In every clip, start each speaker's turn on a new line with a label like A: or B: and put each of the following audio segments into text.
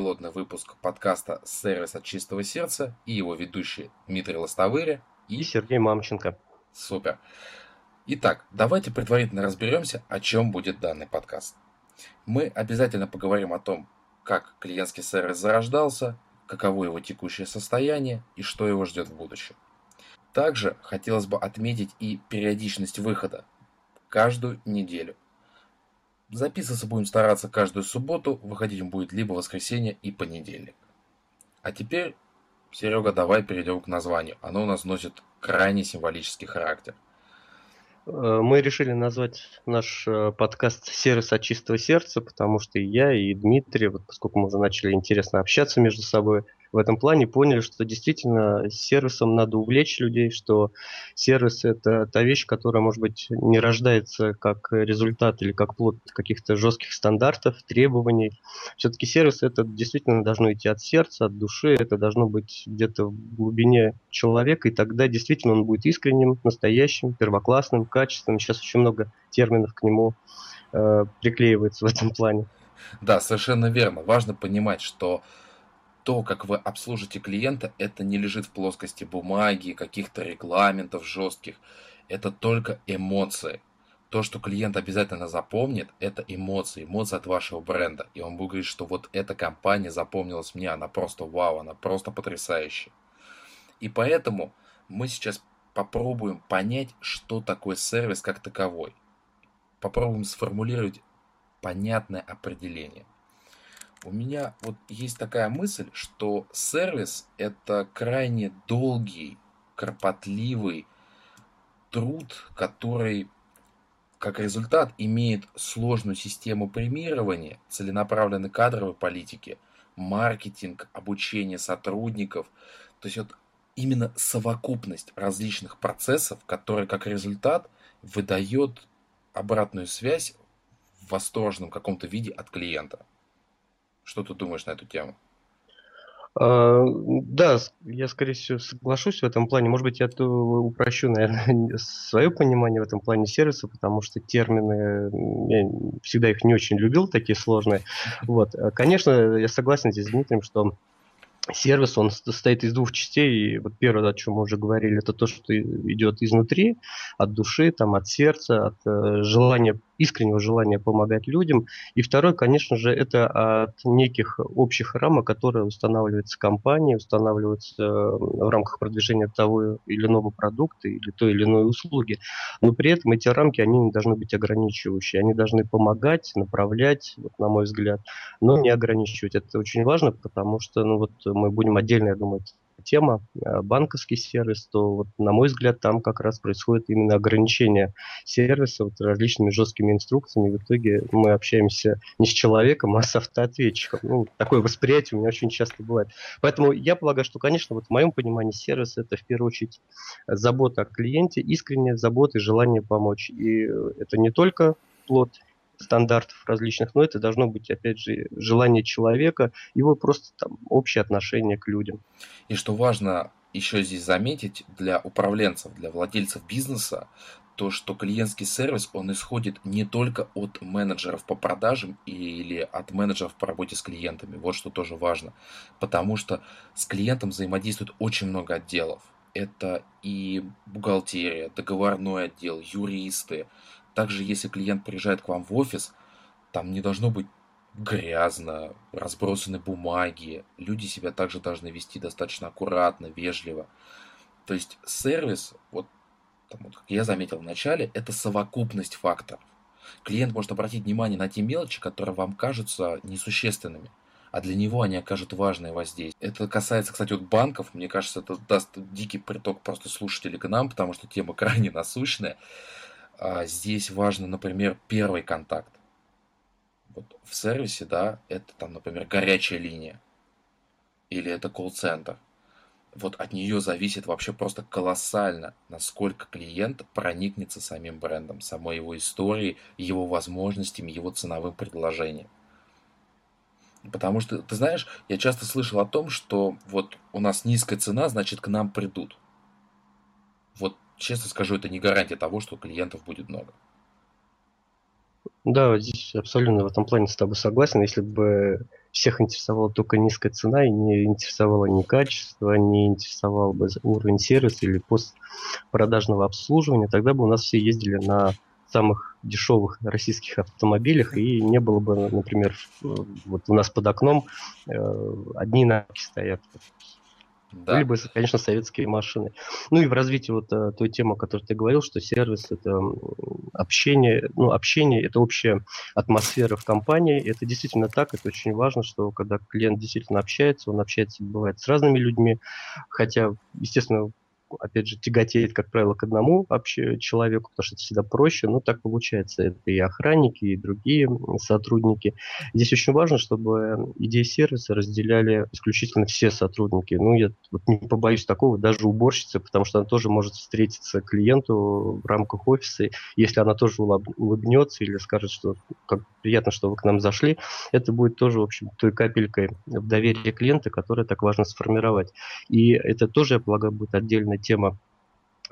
A: пилотный выпуск подкаста «Сервис от чистого сердца» и его ведущие Дмитрий Лостовыря
B: и... и Сергей Мамченко.
A: Супер. Итак, давайте предварительно разберемся, о чем будет данный подкаст. Мы обязательно поговорим о том, как клиентский сервис зарождался, каково его текущее состояние и что его ждет в будущем. Также хотелось бы отметить и периодичность выхода. Каждую неделю. Записываться будем стараться каждую субботу, выходить будет либо воскресенье и понедельник. А теперь, Серега, давай перейдем к названию. Оно у нас носит крайне символический характер.
B: Э, мы решили назвать наш э, подкаст «Сервис от чистого сердца», потому что и я, и Дмитрий, вот поскольку мы уже начали интересно общаться между собой, в этом плане поняли, что действительно сервисом надо увлечь людей, что сервис это та вещь, которая, может быть, не рождается как результат или как плод каких-то жестких стандартов, требований. Все-таки сервис это действительно должно идти от сердца, от души, это должно быть где-то в глубине человека, и тогда действительно он будет искренним, настоящим, первоклассным, качественным. Сейчас очень много терминов к нему э, приклеивается в этом плане.
A: Да, совершенно верно. Важно понимать, что то, как вы обслужите клиента, это не лежит в плоскости бумаги, каких-то регламентов жестких. Это только эмоции. То, что клиент обязательно запомнит, это эмоции, эмоции от вашего бренда. И он будет говорить, что вот эта компания запомнилась мне, она просто вау, она просто потрясающая. И поэтому мы сейчас попробуем понять, что такое сервис как таковой. Попробуем сформулировать понятное определение. У меня вот есть такая мысль, что сервис это крайне долгий, кропотливый труд, который как результат имеет сложную систему премирования, целенаправленной кадровой политики, маркетинг, обучение сотрудников. То есть вот именно совокупность различных процессов, которые как результат выдает обратную связь в восторженном каком-то виде от клиента. Что ты думаешь на эту тему?
B: А, да, я, скорее всего, соглашусь в этом плане. Может быть, я упрощу, наверное, свое понимание в этом плане сервиса, потому что термины, я всегда их не очень любил, такие сложные. Вот. Конечно, я согласен здесь с Дмитрием, что сервис, он состоит из двух частей. И вот первое, о чем мы уже говорили, это то, что идет изнутри, от души, там, от сердца, от э, желания искреннего желания помогать людям. И второй, конечно же, это от неких общих рамок, которые устанавливаются компанией, устанавливаются э, в рамках продвижения того или иного продукта или той или иной услуги. Но при этом эти рамки, они не должны быть ограничивающие. Они должны помогать, направлять, вот, на мой взгляд, но не ограничивать. Это очень важно, потому что ну, вот мы будем отдельно, я думаю, тема, э, банковский сервис, то, вот, на мой взгляд, там как раз происходит именно ограничение сервиса вот, различными жесткими инструкциями. В итоге мы общаемся не с человеком, а с автоответчиком. Ну, такое восприятие у меня очень часто бывает. Поэтому я полагаю, что, конечно, вот в моем понимании сервис это в первую очередь забота о клиенте, искренняя забота и желание помочь. И это не только плод стандартов различных, но это должно быть, опять же, желание человека, его просто там общее отношение к людям.
A: И что важно еще здесь заметить для управленцев, для владельцев бизнеса, то, что клиентский сервис, он исходит не только от менеджеров по продажам или от менеджеров по работе с клиентами. Вот что тоже важно. Потому что с клиентом взаимодействует очень много отделов. Это и бухгалтерия, договорной отдел, юристы, также, если клиент приезжает к вам в офис, там не должно быть грязно, разбросаны бумаги. Люди себя также должны вести достаточно аккуратно, вежливо. То есть сервис, вот, там, вот как я заметил в начале, это совокупность факторов. Клиент может обратить внимание на те мелочи, которые вам кажутся несущественными, а для него они окажут важное воздействие. Это касается, кстати, вот банков. Мне кажется, это даст дикий приток просто слушателей к нам, потому что тема крайне насущная. А здесь важно, например, первый контакт. Вот в сервисе, да, это там, например, горячая линия. Или это колл-центр. Вот от нее зависит вообще просто колоссально, насколько клиент проникнется самим брендом, самой его историей, его возможностями, его ценовым предложением. Потому что, ты знаешь, я часто слышал о том, что вот у нас низкая цена, значит к нам придут. Вот честно скажу, это не гарантия того, что клиентов будет много.
B: Да, здесь абсолютно в этом плане с тобой согласен. Если бы всех интересовала только низкая цена и не интересовало ни качество, не интересовал бы уровень сервиса или постпродажного обслуживания, тогда бы у нас все ездили на самых дешевых российских автомобилях и не было бы, например, вот у нас под окном э, одни знаки стоят. Да. Были бы, конечно, советские машины. Ну и в развитии вот э, той темы, о которой ты говорил, что сервис это общение, ну общение это общая атмосфера в компании. Это действительно так, это очень важно, что когда клиент действительно общается, он общается, бывает, с разными людьми, хотя, естественно, опять же, тяготеет, как правило, к одному вообще человеку, потому что это всегда проще, но так получается. Это и охранники, и другие сотрудники. Здесь очень важно, чтобы идеи сервиса разделяли исключительно все сотрудники. Ну, я вот не побоюсь такого, даже уборщица, потому что она тоже может встретиться клиенту в рамках офиса, если она тоже улыбнется или скажет, что как приятно, что вы к нам зашли, это будет тоже, в общем, той капелькой в доверие клиента, которое так важно сформировать. И это тоже, я полагаю, будет отдельная тема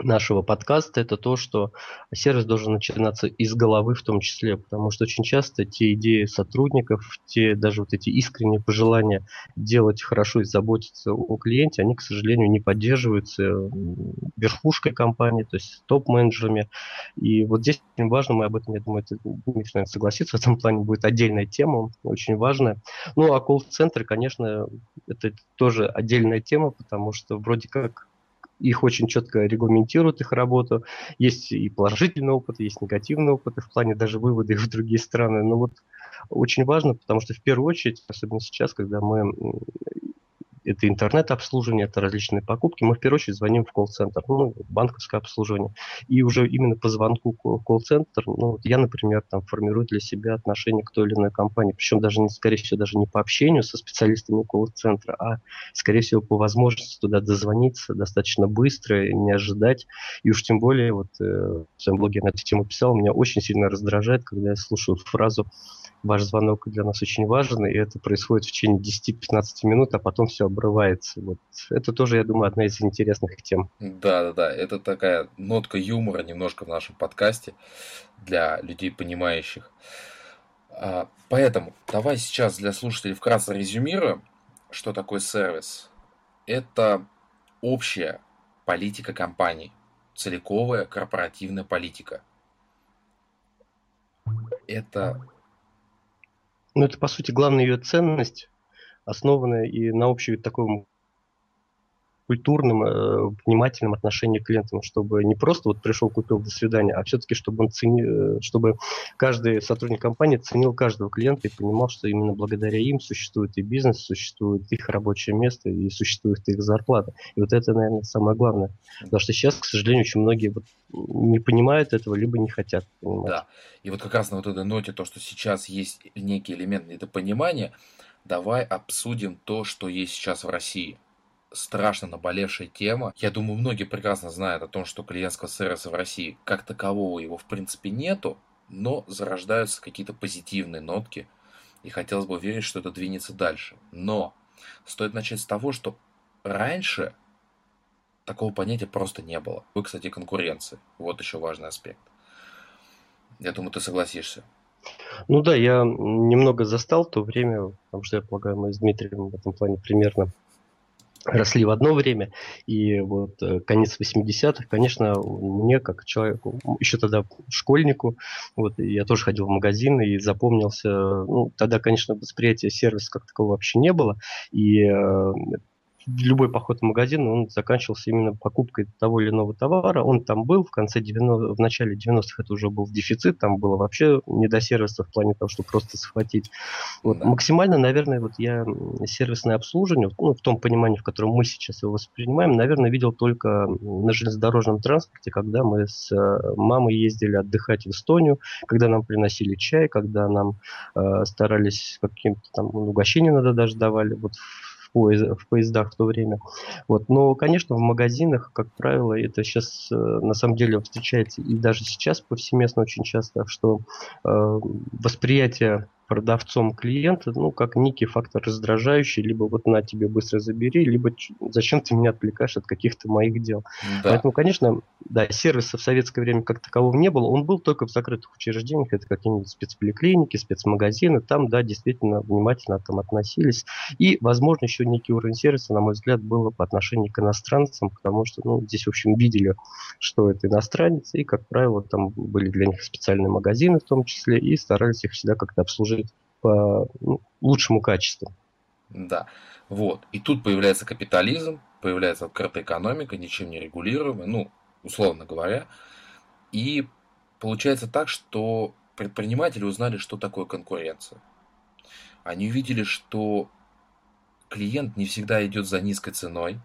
B: нашего подкаста, это то, что сервис должен начинаться из головы в том числе, потому что очень часто те идеи сотрудников, те даже вот эти искренние пожелания делать хорошо и заботиться о клиенте, они, к сожалению, не поддерживаются верхушкой компании, то есть топ-менеджерами. И вот здесь очень важно, мы об этом, я думаю, это, Дмитрий, наверное, согласится, в этом плане будет отдельная тема, очень важная. Ну, а колл-центры, конечно, это тоже отдельная тема, потому что вроде как их очень четко регламентируют, их работу. Есть и положительный опыт, есть негативный опыт, и в плане даже выводы в другие страны. Но вот очень важно, потому что в первую очередь, особенно сейчас, когда мы это интернет-обслуживание, это различные покупки. Мы в первую очередь звоним в колл-центр, ну, банковское обслуживание. И уже именно по звонку в колл-центр, ну, я, например, там формирую для себя отношение к той или иной компании. Причем даже, не, скорее всего, даже не по общению со специалистами колл-центра, а, скорее всего, по возможности туда дозвониться достаточно быстро, не ожидать. И уж тем более, вот э, в своем блоге на эту тему писал, меня очень сильно раздражает, когда я слушаю фразу ваш звонок для нас очень важен, и это происходит в течение 10-15 минут, а потом все обрывается. Вот. Это тоже, я думаю, одна из интересных тем.
A: Да, да, да. Это такая нотка юмора немножко в нашем подкасте для людей, понимающих. А, поэтому давай сейчас для слушателей вкратце резюмируем, что такое сервис. Это общая политика компании, целиковая корпоративная политика. Это
B: ну, это, по сути, главная ее ценность, основанная и на общей таком культурном, э, внимательном отношении к клиентам, чтобы не просто вот пришел, купил, до свидания, а все-таки чтобы он ценил, э, чтобы каждый сотрудник компании ценил каждого клиента и понимал, что именно благодаря им существует и бизнес, существует их рабочее место и существует их зарплата. И вот это, наверное, самое главное. Потому что сейчас, к сожалению, очень многие вот не понимают этого, либо не хотят
A: понимать. Да. И вот как раз на вот этой ноте, то, что сейчас есть некий элемент недопонимания, давай обсудим то, что есть сейчас в России – страшно наболевшая тема. Я думаю, многие прекрасно знают о том, что клиентского сервиса в России как такового его в принципе нету, но зарождаются какие-то позитивные нотки, и хотелось бы верить, что это двинется дальше. Но стоит начать с того, что раньше такого понятия просто не было. Вы, кстати, конкуренции. Вот еще важный аспект. Я думаю, ты согласишься.
B: Ну да, я немного застал то время, потому что я полагаю, мы с Дмитрием в этом плане примерно росли в одно время, и вот э, конец 80-х, конечно, мне, как человеку, еще тогда школьнику, вот, я тоже ходил в магазин и запомнился, ну, тогда, конечно, восприятия сервиса как такового вообще не было, и э, любой поход в магазин, он заканчивался именно покупкой того или иного товара. Он там был, в конце 90 в начале 90-х это уже был дефицит, там было вообще не до сервиса в плане того, чтобы просто схватить. Вот, да. Максимально, наверное, вот я сервисное обслуживание, ну, в том понимании, в котором мы сейчас его воспринимаем, наверное, видел только на железнодорожном транспорте, когда мы с э, мамой ездили отдыхать в Эстонию, когда нам приносили чай, когда нам э, старались каким-то там угощения надо даже давали. Вот в, поезд, в поездах в то время. Вот. Но, конечно, в магазинах, как правило, это сейчас э, на самом деле встречается и даже сейчас повсеместно очень часто, что э, восприятие продавцом клиента, ну, как некий фактор раздражающий, либо вот на тебе быстро забери, либо зачем ты меня отвлекаешь от каких-то моих дел. Да. Поэтому, конечно, да, сервиса в советское время как такового не было, он был только в закрытых учреждениях, это какие-нибудь спецполиклиники, спецмагазины, там, да, действительно внимательно там относились. И, возможно, еще некий уровень сервиса, на мой взгляд, был по отношению к иностранцам, потому что, ну, здесь, в общем, видели, что это иностранец, и, как правило, там были для них специальные магазины в том числе, и старались их всегда как-то обслужить по ну, лучшему качеству.
A: Да, вот. И тут появляется капитализм, появляется открытая экономика, ничем не регулируемая, ну, условно говоря. И получается так, что предприниматели узнали, что такое конкуренция. Они увидели, что клиент не всегда идет за низкой ценой.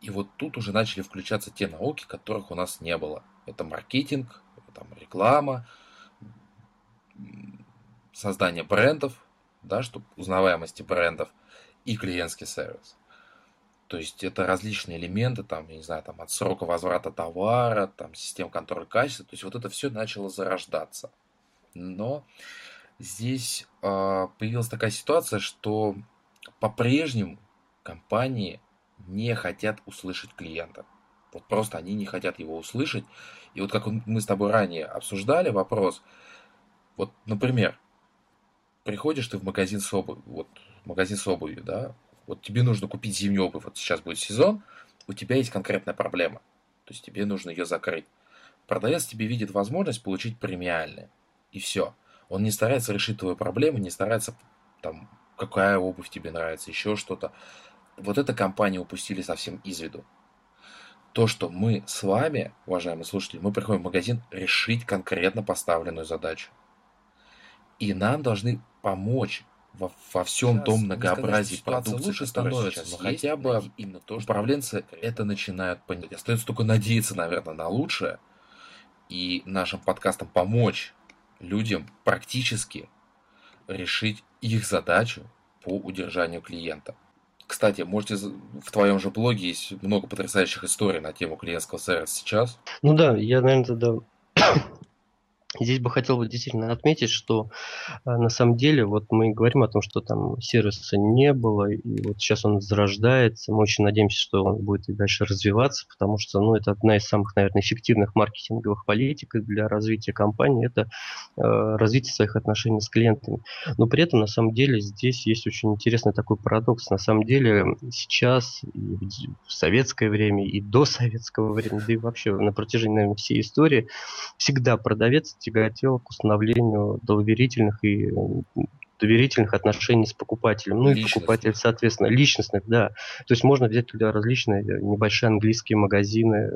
A: И вот тут уже начали включаться те науки, которых у нас не было. Это маркетинг, там, реклама, создание брендов, да, чтобы узнаваемости брендов и клиентский сервис. То есть это различные элементы, там, я не знаю, там, от срока возврата товара, там, систем контроля качества. То есть вот это все начало зарождаться. Но здесь э, появилась такая ситуация, что по-прежнему компании не хотят услышать клиента. Вот просто они не хотят его услышать. И вот как мы с тобой ранее обсуждали вопрос, вот, например, приходишь ты в магазин с обувью, вот, магазин с обувью, да, вот тебе нужно купить зимнюю обувь, вот сейчас будет сезон, у тебя есть конкретная проблема, то есть тебе нужно ее закрыть. Продавец тебе видит возможность получить премиальное, и все. Он не старается решить твою проблему, не старается там, какая обувь тебе нравится, еще что-то. Вот эта компания упустили совсем из виду. То, что мы с вами, уважаемые слушатели, мы приходим в магазин решить конкретно поставленную задачу. И нам должны помочь во, во всем сейчас, том многообразии продукции, лучше становится, но хотя бы именно то, что управленцы это начинают понимать. Остается только надеяться, наверное, на лучшее и нашим подкастам помочь людям практически решить их задачу по удержанию клиента. Кстати, можете в твоем же блоге есть много потрясающих историй на тему клиентского сервиса сейчас.
B: Ну да, я, наверное, тогда Здесь бы хотел бы действительно отметить, что э, на самом деле вот мы говорим о том, что там сервиса не было, и вот сейчас он зарождается. Мы очень надеемся, что он будет и дальше развиваться, потому что ну, это одна из самых, наверное, эффективных маркетинговых политик для развития компании, это э, развитие своих отношений с клиентами. Но при этом, на самом деле, здесь есть очень интересный такой парадокс. На самом деле сейчас и в советское время, и до советского времени, да и вообще на протяжении, наверное, всей истории всегда продавец тяготел к установлению доверительных и доверительных отношений с покупателем. Ну и покупатель, соответственно, личностных, да. То есть можно взять туда различные небольшие английские магазины,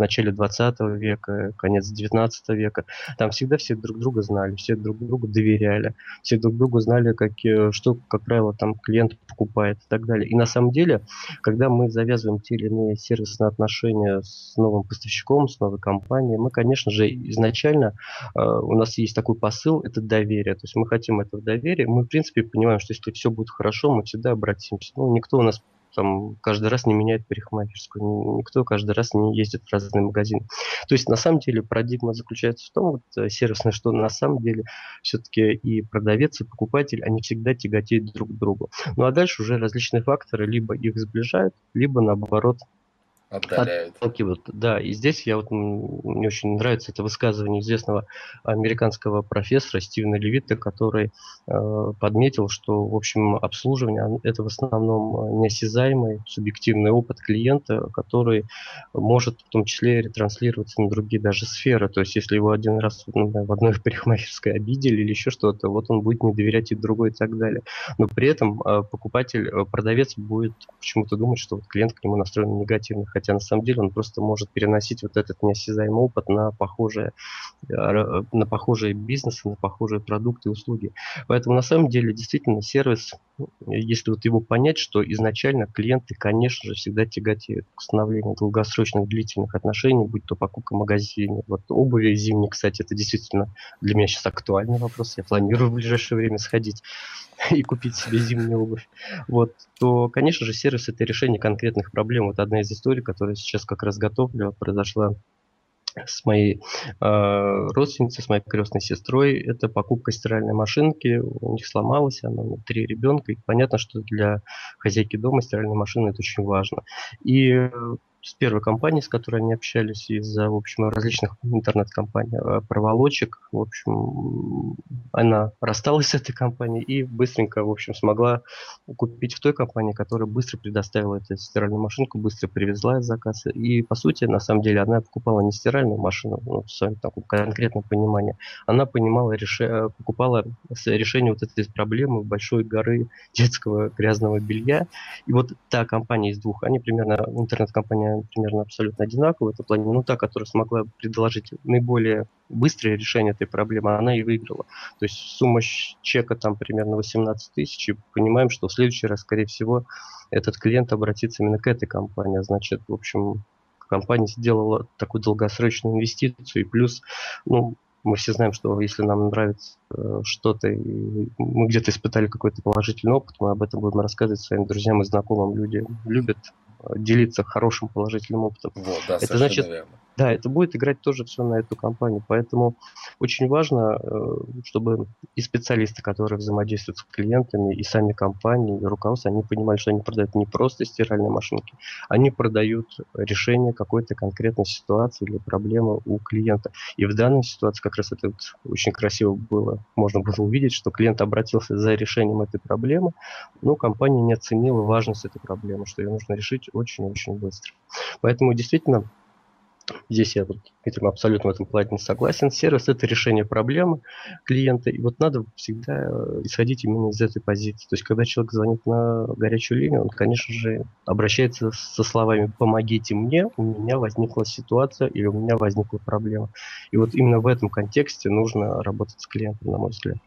B: начале 20 века, конец 19 века. Там всегда все друг друга знали, все друг другу доверяли, все друг другу знали, как, что, как правило, там клиент покупает и так далее. И на самом деле, когда мы завязываем те или иные сервисные отношения с новым поставщиком, с новой компанией, мы, конечно же, изначально э, у нас есть такой посыл, это доверие. То есть мы хотим этого доверия. Мы, в принципе, понимаем, что если все будет хорошо, мы всегда обратимся. Ну, никто у нас там каждый раз не меняет парикмахерскую, никто каждый раз не ездит в разные магазины. То есть на самом деле парадигма заключается в том, вот э, сервисное, что на самом деле все-таки и продавец, и покупатель, они всегда тяготеют друг к другу. Ну а дальше уже различные факторы либо их сближают, либо наоборот Отдаляют. Да. И здесь я вот, мне очень нравится это высказывание известного американского профессора Стивена Левита, который э, подметил, что, в общем, обслуживание это в основном неосязаемый субъективный опыт клиента, который может в том числе ретранслироваться на другие даже сферы. То есть, если его один раз ну, в одной парикмахерской обидели или еще что-то, вот он будет не доверять и другой и так далее. Но при этом э, покупатель, э, продавец будет почему-то думать, что вот клиент к нему настроен негативно хотя на самом деле он просто может переносить вот этот неосязаемый опыт на похожие, э, на похожие бизнесы, на похожие продукты и услуги. Поэтому на самом деле действительно сервис, если вот его понять, что изначально клиенты, конечно же, всегда тяготеют к установлению долгосрочных длительных отношений, будь то покупка в магазине, вот обуви зимней, кстати, это действительно для меня сейчас актуальный вопрос, я планирую в ближайшее время сходить и купить себе зимнюю обувь, вот, то, конечно же, сервис это решение конкретных проблем. Вот одна из историй, которую сейчас как раз готовлю, произошла с моей э, родственницей, с моей крестной сестрой. Это покупка стиральной машинки. У них сломалась, она у три ребенка. И понятно, что для хозяйки дома стиральная машина это очень важно. И с первой компанией, с которой они общались, из-за, в общем, различных интернет-компаний, э, проволочек. В общем, она рассталась с этой компанией и быстренько, в общем, смогла купить в той компании, которая быстро предоставила эту стиральную машинку, быстро привезла из заказа. И, по сути, на самом деле, она покупала не стиральную машину, ну, в своем таком конкретном понимании. Она понимала, реш... покупала решение вот этой проблемы большой горы детского грязного белья. И вот та компания из двух, они примерно, интернет-компания примерно абсолютно одинаковые. Это плане, ну, та, которая смогла предложить наиболее быстрое решение этой проблемы, она и выиграла. То есть сумма чека там примерно 18 тысяч, и понимаем, что в следующий раз, скорее всего, этот клиент обратится именно к этой компании. А значит, в общем, компания сделала такую долгосрочную инвестицию, и плюс, ну, мы все знаем, что если нам нравится э, что-то, и мы где-то испытали какой-то положительный опыт, мы об этом будем рассказывать своим друзьям и знакомым. Люди любят делиться хорошим положительным опытом.
A: Вот, да, это значит, верно.
B: Да, это будет играть тоже все на эту компанию. Поэтому очень важно, э, чтобы и специалисты, которые взаимодействуют с клиентами, и сами компании, и руководство, они понимали, что они продают не просто стиральные машинки, они продают решение какой-то конкретной ситуации или проблемы у клиента. И в данной ситуации как раз это вот очень красиво было, можно было увидеть, что клиент обратился за решением этой проблемы, но компания не оценила важность этой проблемы, что ее нужно решить очень-очень быстро. Поэтому действительно Здесь я вот, Дмитрий, абсолютно в этом плане согласен. Сервис – это решение проблемы клиента. И вот надо всегда э, исходить именно из этой позиции. То есть, когда человек звонит на горячую линию, он, конечно же, обращается со словами «помогите мне, у меня возникла ситуация или у меня возникла проблема». И вот именно в этом контексте нужно работать с клиентом, на мой взгляд.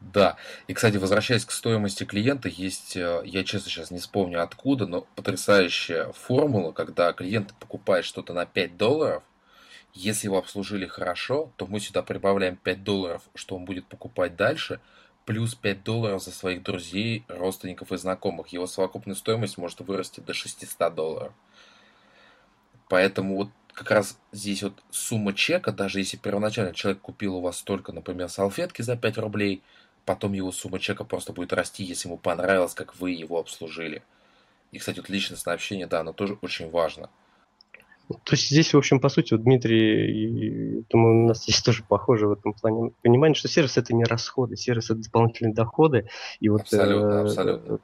A: Да. И, кстати, возвращаясь к стоимости клиента, есть, э, я честно сейчас не вспомню откуда, но потрясающая формула, когда клиент покупает что-то на 5 долларов, если его обслужили хорошо, то мы сюда прибавляем 5 долларов, что он будет покупать дальше, плюс 5 долларов за своих друзей, родственников и знакомых. Его совокупная стоимость может вырасти до 600 долларов. Поэтому вот как раз здесь вот сумма чека, даже если первоначально человек купил у вас только, например, салфетки за 5 рублей – потом его сумма чека просто будет расти, если ему понравилось, как вы его обслужили. И, кстати, вот личностное общение, да, оно тоже очень важно.
B: То есть здесь, в общем, по сути, вот Дмитрий, думаю, у нас здесь тоже похоже в этом плане. Понимание, что сервис это не расходы, сервис это дополнительные доходы. И вот,
A: абсолютно, э, абсолютно.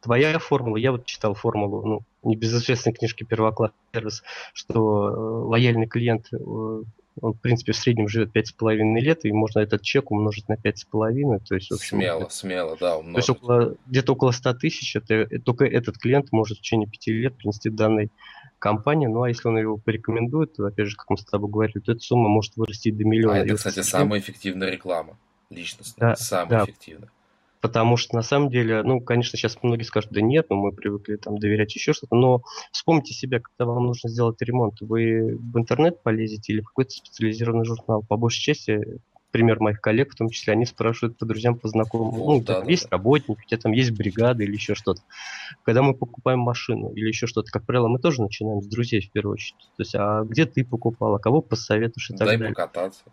B: Твоя формула, я вот читал формулу, ну, не без известной книжки первокласс сервис, что э, лояльный клиент э, он, в принципе, в среднем живет 5,5 лет, и можно этот чек умножить на 5,5. То есть, в общем,
A: смело, это, смело, да,
B: умножить. То есть около, где-то около 100 тысяч, это, это, только этот клиент может в течение 5 лет принести данной компании. Ну, а если он его порекомендует, то, опять же, как мы с тобой говорили, то эта сумма может вырасти до миллиона. А
A: это, кстати, самая эффективная реклама личностная, да, самая да. эффективная.
B: Потому что на самом деле, ну, конечно, сейчас многие скажут, да нет, ну, мы привыкли там доверять еще что-то, но вспомните себя, когда вам нужно сделать ремонт, вы в интернет полезете или в какой-то специализированный журнал. По большей части пример моих коллег, в том числе, они спрашивают по друзьям, по знакомым, ну, да, там да, есть да. работник, у тебя там есть бригада или еще что-то. Когда мы покупаем машину или еще что-то, как правило, мы тоже начинаем с друзей в первую очередь. То есть, а где ты покупал, а кого посоветуешь и так
A: Дай
B: далее.
A: покататься.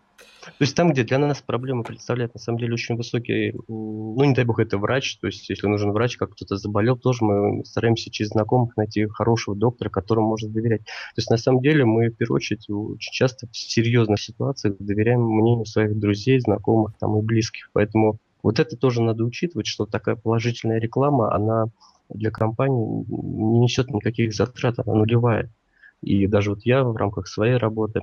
B: То есть там, где для нас проблема представляет на самом деле очень высокий, ну не дай бог это врач, то есть если нужен врач, как кто-то заболел, тоже мы стараемся через знакомых найти хорошего доктора, которому можно доверять. То есть на самом деле мы в первую очередь очень часто в серьезных ситуациях доверяем мнению своих друзей, знакомых там и близких. Поэтому вот это тоже надо учитывать, что такая положительная реклама, она для компании не несет никаких затрат, она нулевая. И даже вот я в рамках своей работы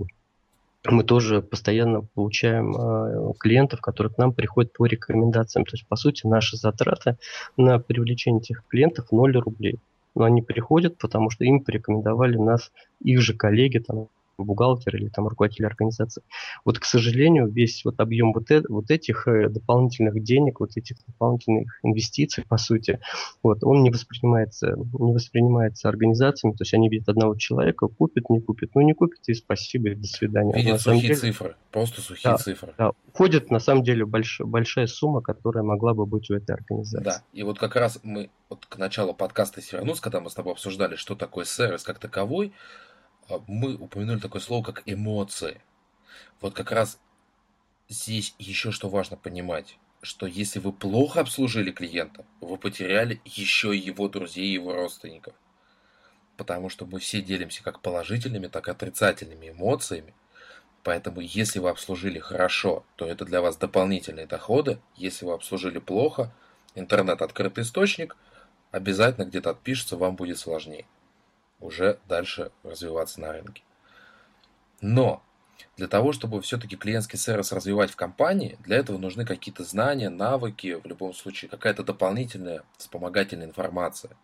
B: мы тоже постоянно получаем э, клиентов, которые к нам приходят по рекомендациям. То есть, по сути, наши затраты на привлечение этих клиентов 0 рублей. Но они приходят, потому что им порекомендовали нас их же коллеги, там, бухгалтер или там руководитель организации. Вот, к сожалению, весь вот объем вот, э, вот этих э, дополнительных денег, вот этих дополнительных инвестиций, по сути, вот, он не воспринимается, не воспринимается организациями, то есть они видят одного человека, купит, не купит, ну не купит и спасибо, и до свидания.
A: Видят сухие деле, цифры, просто сухие да, цифры.
B: Да, уходит на самом деле больш, большая сумма, которая могла бы быть у этой организации.
A: Да, и вот как раз мы вот к началу подкаста вернусь, когда мы с тобой обсуждали, что такое сервис как таковой, а, мы упомянули такое слово, как эмоции. Вот как раз здесь еще что важно понимать, что если вы плохо обслужили клиента, вы потеряли еще и его друзей, и его родственников. Потому что мы все делимся как положительными, так и отрицательными эмоциями. Поэтому если вы обслужили хорошо, то это для вас дополнительные доходы. Если вы обслужили плохо, интернет открытый источник, обязательно где-то отпишется, вам будет сложнее уже дальше развиваться на рынке. Но для того, чтобы все-таки клиентский сервис развивать в компании, для этого нужны какие-то знания, навыки, в любом случае какая-то дополнительная вспомогательная информация.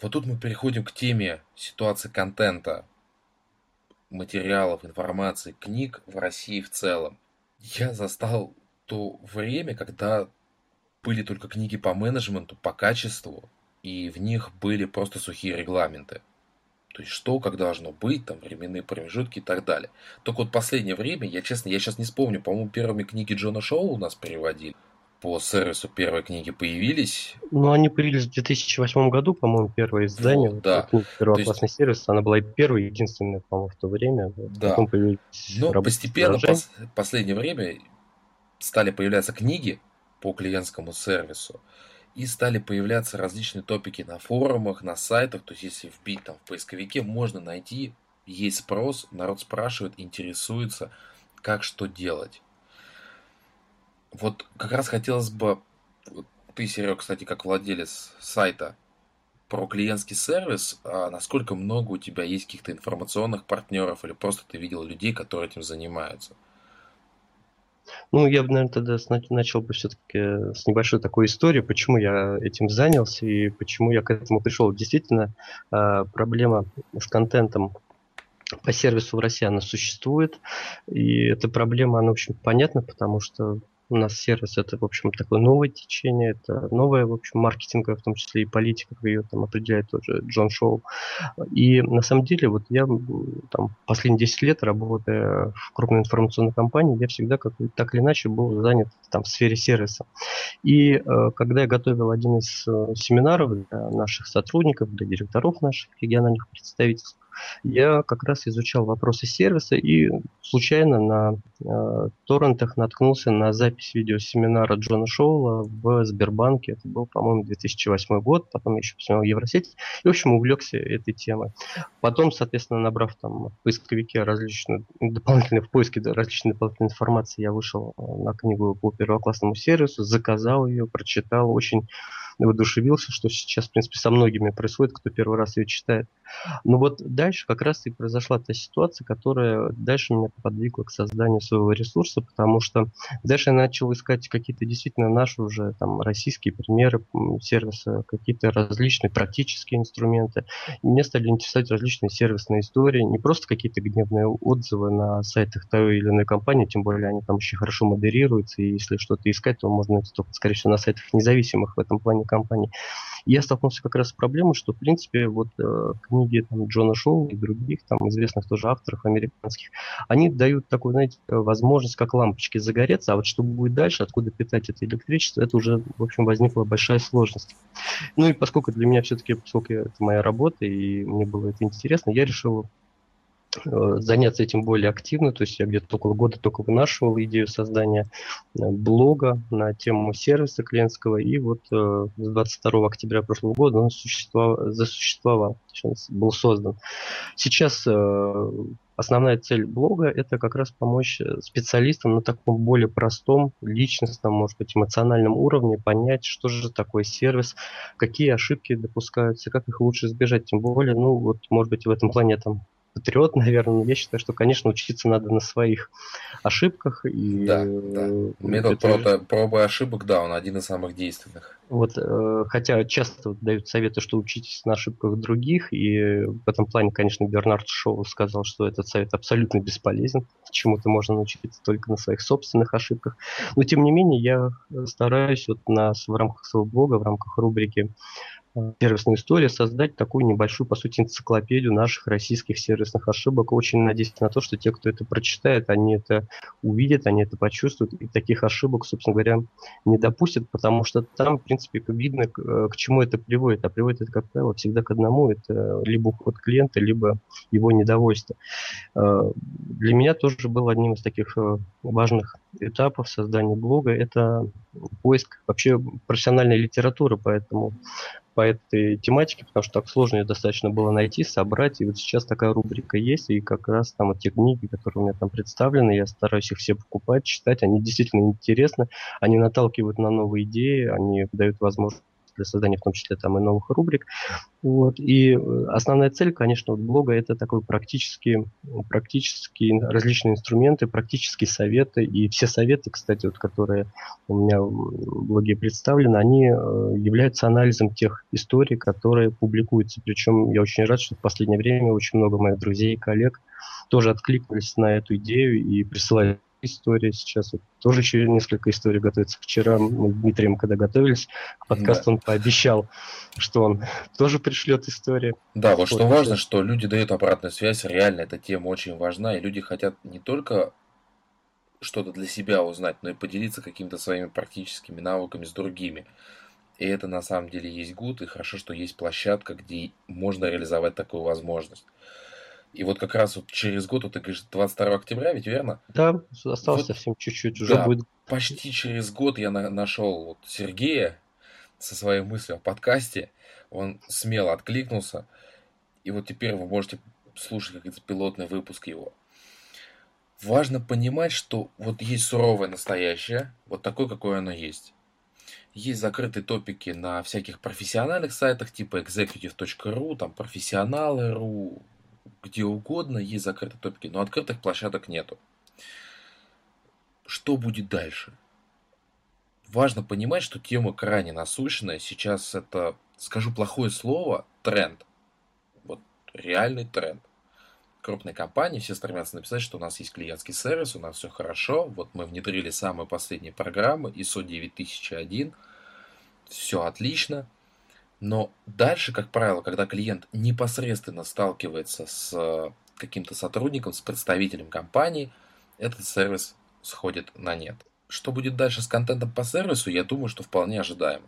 A: Вот тут мы переходим к теме ситуации контента, материалов, информации, книг в России в целом. Я застал то время, когда были только книги по менеджменту, по качеству, и в них были просто сухие регламенты. То есть что, как должно быть, там временные промежутки и так далее. Только вот последнее время, я честно, я сейчас не вспомню, по-моему, первыми книги Джона Шоу у нас переводили. По сервису первые книги появились.
B: Ну, они появились в 2008 году, по-моему, первое издание. Вот,
A: да.
B: Первоклассный есть... сервис, она была и первой, единственной, по-моему, в то время.
A: Да. Потом появились Но постепенно, пос- последнее время стали появляться книги по клиентскому сервису и стали появляться различные топики на форумах, на сайтах. То есть, если вбить там в поисковике, можно найти, есть спрос, народ спрашивает, интересуется, как что делать. Вот как раз хотелось бы, ты, Серег, кстати, как владелец сайта про клиентский сервис, а насколько много у тебя есть каких-то информационных партнеров или просто ты видел людей, которые этим занимаются?
B: Ну, я бы, наверное, тогда начал бы все-таки с небольшой такой истории, почему я этим занялся и почему я к этому пришел. Действительно, а, проблема с контентом по сервису в России она существует, и эта проблема, она, в общем, понятна, потому что у нас сервис это, в общем, такое новое течение, это новая, в общем, маркетинговая, в том числе и политика, как ее там определяет тоже Джон Шоу. И на самом деле, вот я там последние 10 лет, работая в крупной информационной компании, я всегда как так или иначе был занят там в сфере сервиса. И э, когда я готовил один из э, семинаров для наших сотрудников, для директоров наших региональных представительств, я как раз изучал вопросы сервиса и случайно на э, торрентах наткнулся на запись видеосеминара Джона Шоула в Сбербанке. Это был, по-моему, 2008 год. Потом еще посмотрел Евросеть. И, в общем, увлекся этой темой. Потом, соответственно, набрав там в поисковике различные дополнительные в поиске различной дополнительной информации, я вышел на книгу по первоклассному сервису, заказал ее, прочитал. Очень воодушевился, что сейчас, в принципе, со многими происходит, кто первый раз ее читает. Но вот дальше как раз и произошла та ситуация, которая дальше меня подвигла к созданию своего ресурса, потому что дальше я начал искать какие-то действительно наши уже там российские примеры сервиса, какие-то различные практические инструменты. И мне стали интересовать различные сервисные истории, не просто какие-то гневные отзывы на сайтах той или иной компании, тем более они там очень хорошо модерируются, и если что-то искать, то можно это только, скорее всего, на сайтах независимых в этом плане компаний. И я столкнулся как раз с проблемой, что, в принципе, вот э, книги там, Джона Шоу и других там известных тоже авторов американских, они дают такую, знаете, возможность как лампочки загореться, а вот что будет дальше, откуда питать это электричество, это уже, в общем, возникла большая сложность. Ну и поскольку для меня все-таки, поскольку это моя работа, и мне было это интересно, я решил заняться этим более активно. То есть я где-то около года только вынашивал идею создания э, блога на тему сервиса клиентского. И вот э, с 22 октября прошлого года он существовал, засуществовал, был создан. Сейчас основная цель блога – это как раз помочь специалистам на таком более простом, личностном, может быть, эмоциональном уровне понять, что же такое сервис, какие ошибки допускаются, как их лучше избежать. Тем более, ну вот, может быть, в этом плане там патриот, наверное, я считаю, что, конечно, учиться надо на своих ошибках. И,
A: да, да. Метод это... пробы ошибок, да, он один из самых действенных.
B: Вот, э, хотя часто дают советы, что учитесь на ошибках других, и в этом плане, конечно, Бернард Шоу сказал, что этот совет абсолютно бесполезен, чему-то можно научиться только на своих собственных ошибках. Но, тем не менее, я стараюсь вот на, в рамках своего блога, в рамках рубрики Э, сервисную историю, создать такую небольшую, по сути, энциклопедию наших российских сервисных ошибок. Очень надеюсь на то, что те, кто это прочитает, они это увидят, они это почувствуют, и таких ошибок, собственно говоря, не допустят, потому что там, в принципе, видно, к, э, к чему это приводит. А приводит это, как правило, всегда к одному. Это либо уход клиента, либо его недовольство. Э, для меня тоже был одним из таких важных этапов создания блога. Это поиск вообще профессиональной литературы, поэтому по этой тематике, потому что так сложно ее достаточно было найти, собрать. И вот сейчас такая рубрика есть, и как раз там вот те книги, которые у меня там представлены, я стараюсь их все покупать, читать. Они действительно интересны, они наталкивают на новые идеи, они дают возможность для создания в том числе там и новых рубрик. Вот. И э, основная цель, конечно, вот блога это такой практически, практически различные инструменты, практические советы. И все советы, кстати, вот, которые у меня в блоге представлены, они э, являются анализом тех историй, которые публикуются. Причем я очень рад, что в последнее время очень много моих друзей и коллег тоже откликнулись на эту идею и присылают история сейчас. Вот тоже еще несколько историй готовится. Вчера мы с Дмитрием, когда готовились к подкасту, да. он пообещал, что он тоже пришлет истории.
A: Да, вот, что важно, что люди дают обратную связь. Реально эта тема очень важна, и люди хотят не только что-то для себя узнать, но и поделиться какими-то своими практическими навыками с другими. И это на самом деле есть гуд, и хорошо, что есть площадка, где можно реализовать такую возможность. И вот как раз вот через год, вот ты говоришь, 22 октября, ведь верно?
B: Да, осталось вот, совсем чуть-чуть, уже да, будет.
A: Почти через год я на нашел вот Сергея со своей мыслью о подкасте. Он смело откликнулся. И вот теперь вы можете слушать какой-то пилотный выпуск его. Важно понимать, что вот есть суровое настоящее, вот такое, какое оно есть. Есть закрытые топики на всяких профессиональных сайтах типа executive.ru, там профессионалы.ру, где угодно есть закрытые топики, но открытых площадок нету. Что будет дальше? Важно понимать, что тема крайне насущная. Сейчас это, скажу плохое слово, тренд. Вот реальный тренд. Крупные компании все стремятся написать, что у нас есть клиентский сервис, у нас все хорошо. Вот мы внедрили самые последние программы ISO 9001. Все отлично. Но дальше, как правило, когда клиент непосредственно сталкивается с э, каким-то сотрудником, с представителем компании, этот сервис сходит на нет. Что будет дальше с контентом по сервису, я думаю, что вполне ожидаемо.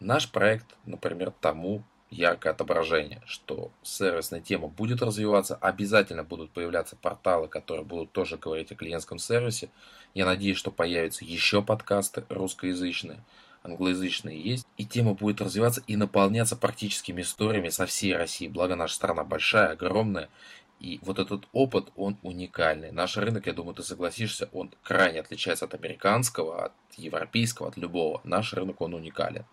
A: Наш проект, например, тому яркое отображение, что сервисная тема будет развиваться, обязательно будут появляться порталы, которые будут тоже говорить о клиентском сервисе. Я надеюсь, что появятся еще подкасты русскоязычные англоязычные есть, и тема будет развиваться и наполняться практическими историями со всей России. Благо наша страна большая, огромная, и вот этот опыт, он уникальный. Наш рынок, я думаю, ты согласишься, он крайне отличается от американского, от европейского, от любого. Наш рынок, он уникален.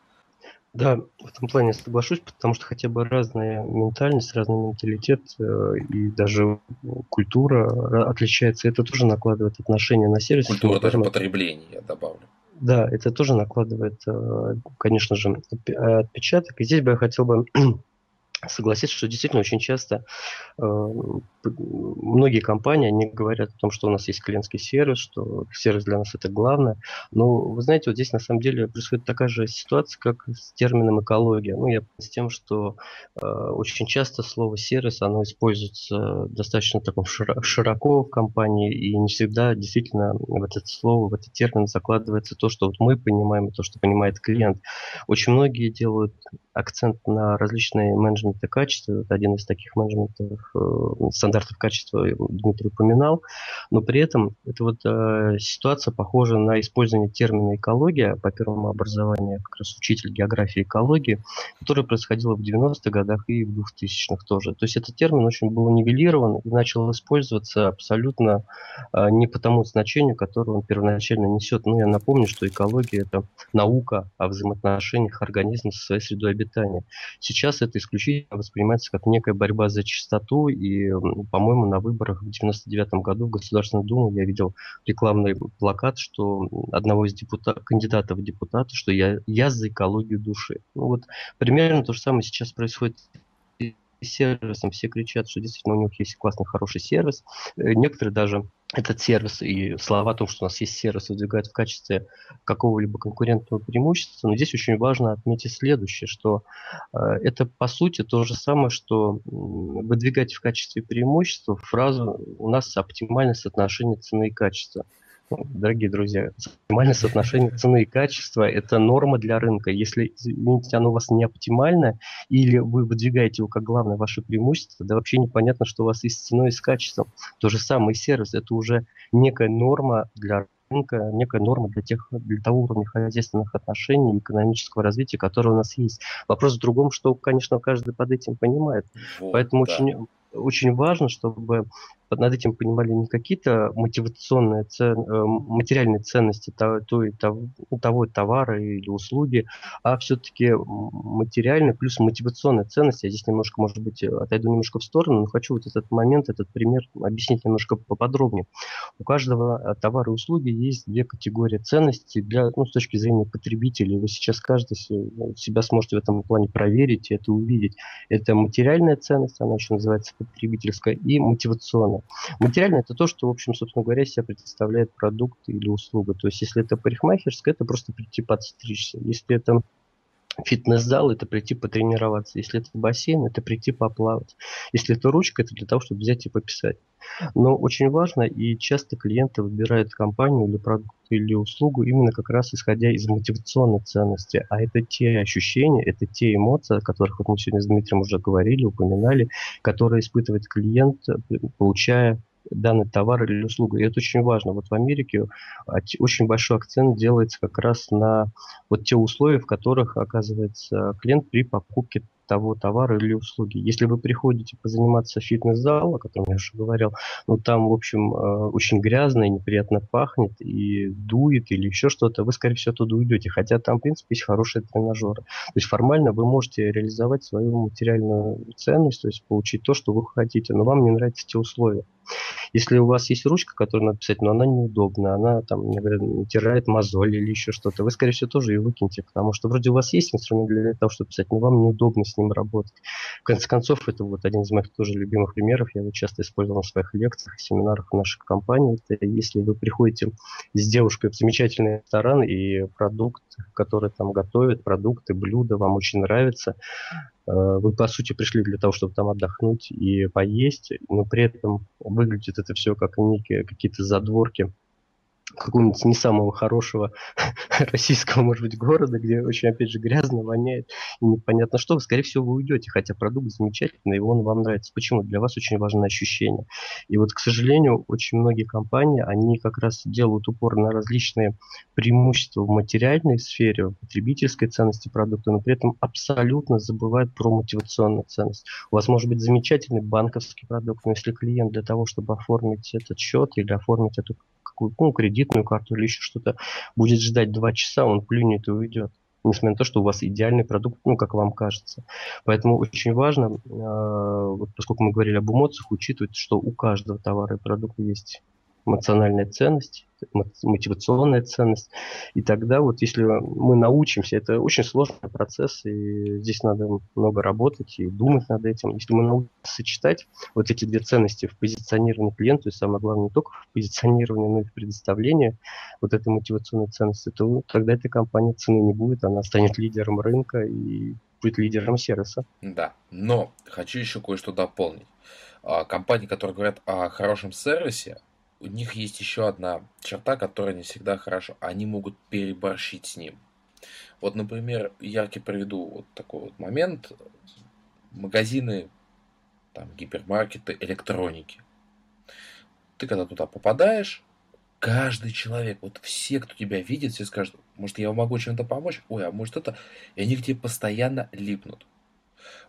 B: Да, в этом плане соглашусь, потому что хотя бы разная ментальность, разный менталитет э, и даже культура отличается. Это тоже накладывает отношение на сервис.
A: Культура даже потребления, я добавлю.
B: Да, это тоже накладывает, э, конечно же, отпечаток. И здесь бы я хотел бы согласиться, что действительно очень часто э, многие компании, они говорят о том, что у нас есть клиентский сервис, что сервис для нас это главное. Но вы знаете, вот здесь на самом деле происходит такая же ситуация, как с термином экология. Ну, я с тем, что э, очень часто слово сервис, оно используется достаточно таком широко в компании, и не всегда действительно в это слово, в этот термин закладывается то, что вот мы понимаем, и то, что понимает клиент. Очень многие делают акцент на различные менеджменты качества. Это один из таких менеджментов, э, стандартов качества Дмитрий упоминал. Но при этом это вот э, ситуация похожа на использование термина экология по первому образованию, как раз учитель географии и экологии, которое происходило в 90-х годах и в 2000-х тоже. То есть этот термин очень был нивелирован и начал использоваться абсолютно э, не по тому значению, которое он первоначально несет. Ну, я напомню, что экология – это наука о взаимоотношениях организма со своей средой обитания питания. Сейчас это исключительно воспринимается как некая борьба за чистоту, и, по-моему, на выборах в 99 году в Государственную Думу я видел рекламный плакат, что одного из депутат, кандидатов в депутаты, что я, я за экологию души. Ну вот примерно то же самое сейчас происходит сервисом. Все кричат, что действительно у них есть классный, хороший сервис. Э, некоторые даже этот сервис и слова о том, что у нас есть сервис, выдвигают в качестве какого-либо конкурентного преимущества. Но здесь очень важно отметить следующее, что э, это по сути то же самое, что выдвигать в качестве преимущества фразу «у нас оптимальное соотношение цены и качества». Дорогие друзья, оптимальное соотношение цены и качества – это норма для рынка. Если, извините, оно у вас не оптимальное, или вы выдвигаете его как главное ваше преимущество, да вообще непонятно, что у вас есть с ценой и с качеством. То же самое и сервис – это уже некая норма для рынка, некая норма для, тех, для того уровня хозяйственных отношений, экономического развития, которое у нас есть. Вопрос в другом, что, конечно, каждый под этим понимает. Вот, Поэтому да. очень очень важно, чтобы над этим понимали не какие-то мотивационные, цен, э, материальные ценности того, того, того товара или услуги, а все-таки материальные плюс мотивационные ценности. Я здесь немножко, может быть, отойду немножко в сторону, но хочу вот этот момент, этот пример объяснить немножко поподробнее. У каждого э, товара и услуги есть две категории ценностей для, ну, с точки зрения потребителей. Вы сейчас каждый себя сможете в этом плане проверить и это увидеть. Это материальная ценность, она еще называется потребительская, и мотивационная. Материально это то, что, в общем, собственно говоря, себя представляет продукт или услуга. То есть, если это парикмахерская, это просто прийти подстричься. Если это фитнес-зал, это прийти потренироваться. Если это бассейн, это прийти поплавать. Если это ручка, это для того, чтобы взять и пописать. Но очень важно, и часто клиенты выбирают компанию или продукт или услугу именно как раз исходя из мотивационной ценности. А это те ощущения, это те эмоции, о которых вот мы сегодня с Дмитрием уже говорили, упоминали, которые испытывает клиент, получая данный товар или услугу. И это очень важно. Вот в Америке очень большой акцент делается как раз на вот те условия, в которых оказывается клиент при покупке того товара или услуги. Если вы приходите позаниматься фитнес-зал, о котором я уже говорил, ну там, в общем, э, очень грязно и неприятно пахнет, и дует, или еще что-то, вы, скорее всего, туда уйдете. Хотя там, в принципе, есть хорошие тренажеры. То есть формально вы можете реализовать свою материальную ценность, то есть получить то, что вы хотите, но вам не нравятся те условия. Если у вас есть ручка, которую надо писать, но она неудобная, она там, мне говорят, натирает мозоль или еще что-то, вы, скорее всего, тоже ее выкинете, потому что вроде у вас есть инструмент для того, чтобы писать, но вам неудобно с ним работать. В конце концов, это вот один из моих тоже любимых примеров, я его часто использовал в своих лекциях, семинарах в нашей компании. Это если вы приходите с девушкой в замечательный ресторан, и продукт, который там готовят, продукты, блюда вам очень нравится, вы, по сути, пришли для того, чтобы там отдохнуть и поесть, но при этом выглядит это все как некие какие-то задворки какого-нибудь не самого хорошего российского, может быть, города, где очень, опять же, грязно, воняет, и непонятно что, вы, скорее всего, вы уйдете, хотя продукт замечательный, и он вам нравится. Почему? Для вас очень важно ощущение. И вот, к сожалению, очень многие компании, они как раз делают упор на различные преимущества в материальной сфере, в потребительской ценности продукта, но при этом абсолютно забывают про мотивационную ценность. У вас может быть замечательный банковский продукт, но если клиент для того, чтобы оформить этот счет или оформить эту ну, кредитную карту или еще что-то, будет ждать два часа, он плюнет и уйдет несмотря на то, что у вас идеальный продукт, ну, как вам кажется. Поэтому очень важно, э, вот поскольку мы говорили об эмоциях, учитывать, что у каждого товара и продукта есть эмоциональная ценность, мотивационная ценность. И тогда вот если мы научимся, это очень сложный процесс, и здесь надо много работать и думать над этим. Если мы научимся сочетать вот эти две ценности в позиционировании клиента, и самое главное не только в позиционировании, но и в предоставлении вот этой мотивационной ценности, то тогда эта компания цены не будет, она станет лидером рынка и будет лидером сервиса.
A: Да, но хочу еще кое-что дополнить. А, компании, которые говорят о хорошем сервисе, у них есть еще одна черта, которая не всегда хорошо. Они могут переборщить с ним. Вот, например, яркий приведу вот такой вот момент. Магазины, там, гипермаркеты, электроники. Ты когда туда попадаешь, каждый человек, вот все, кто тебя видит, все скажут, может, я вам могу чем-то помочь? Ой, а может это? И они к тебе постоянно липнут.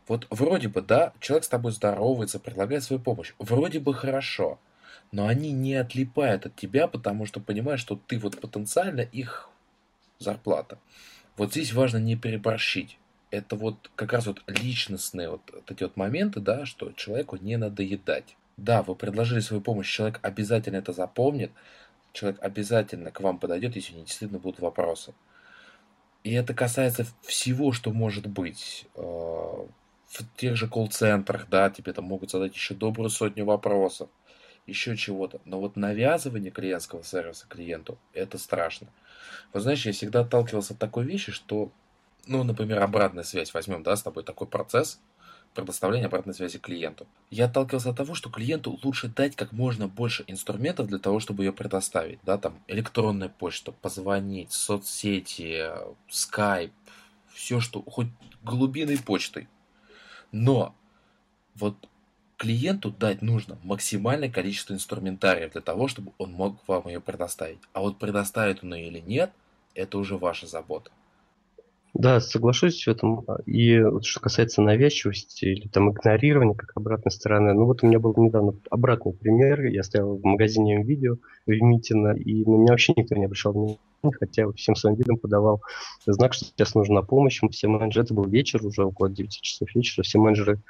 A: Вот вроде бы, да, человек с тобой здоровается, предлагает свою помощь. Вроде бы хорошо но они не отлипают от тебя, потому что понимают, что ты вот потенциально их зарплата. Вот здесь важно не переборщить. Это вот как раз вот личностные вот, вот эти вот моменты, да, что человеку не надоедать. Да, вы предложили свою помощь, человек обязательно это запомнит, человек обязательно к вам подойдет, если него действительно будут вопросы. И это касается всего, что может быть. Э, в тех же колл-центрах, да, тебе там могут задать еще добрую сотню вопросов еще чего-то. Но вот навязывание клиентского сервиса клиенту – это страшно. Вы знаете, я всегда отталкивался от такой вещи, что, ну, например, обратная связь, возьмем, да, с тобой такой процесс предоставления обратной связи клиенту. Я отталкивался от того, что клиенту лучше дать как можно больше инструментов для того, чтобы ее предоставить, да, там, электронная почта, позвонить, соцсети, скайп, все, что, хоть глубиной почтой. Но вот клиенту дать нужно максимальное количество инструментария для того, чтобы он мог вам ее предоставить. А вот предоставит он ее или нет, это уже ваша забота.
B: Да, соглашусь в этом. И что касается навязчивости или там игнорирования как обратной стороны, ну вот у меня был недавно обратный пример. Я стоял в магазине видео в Митино, и на меня вообще никто не обращал внимания, хотя всем своим видом подавал знак, что сейчас нужна помощь. Все менеджеры, это был вечер, уже около 9 часов вечера, все менеджеры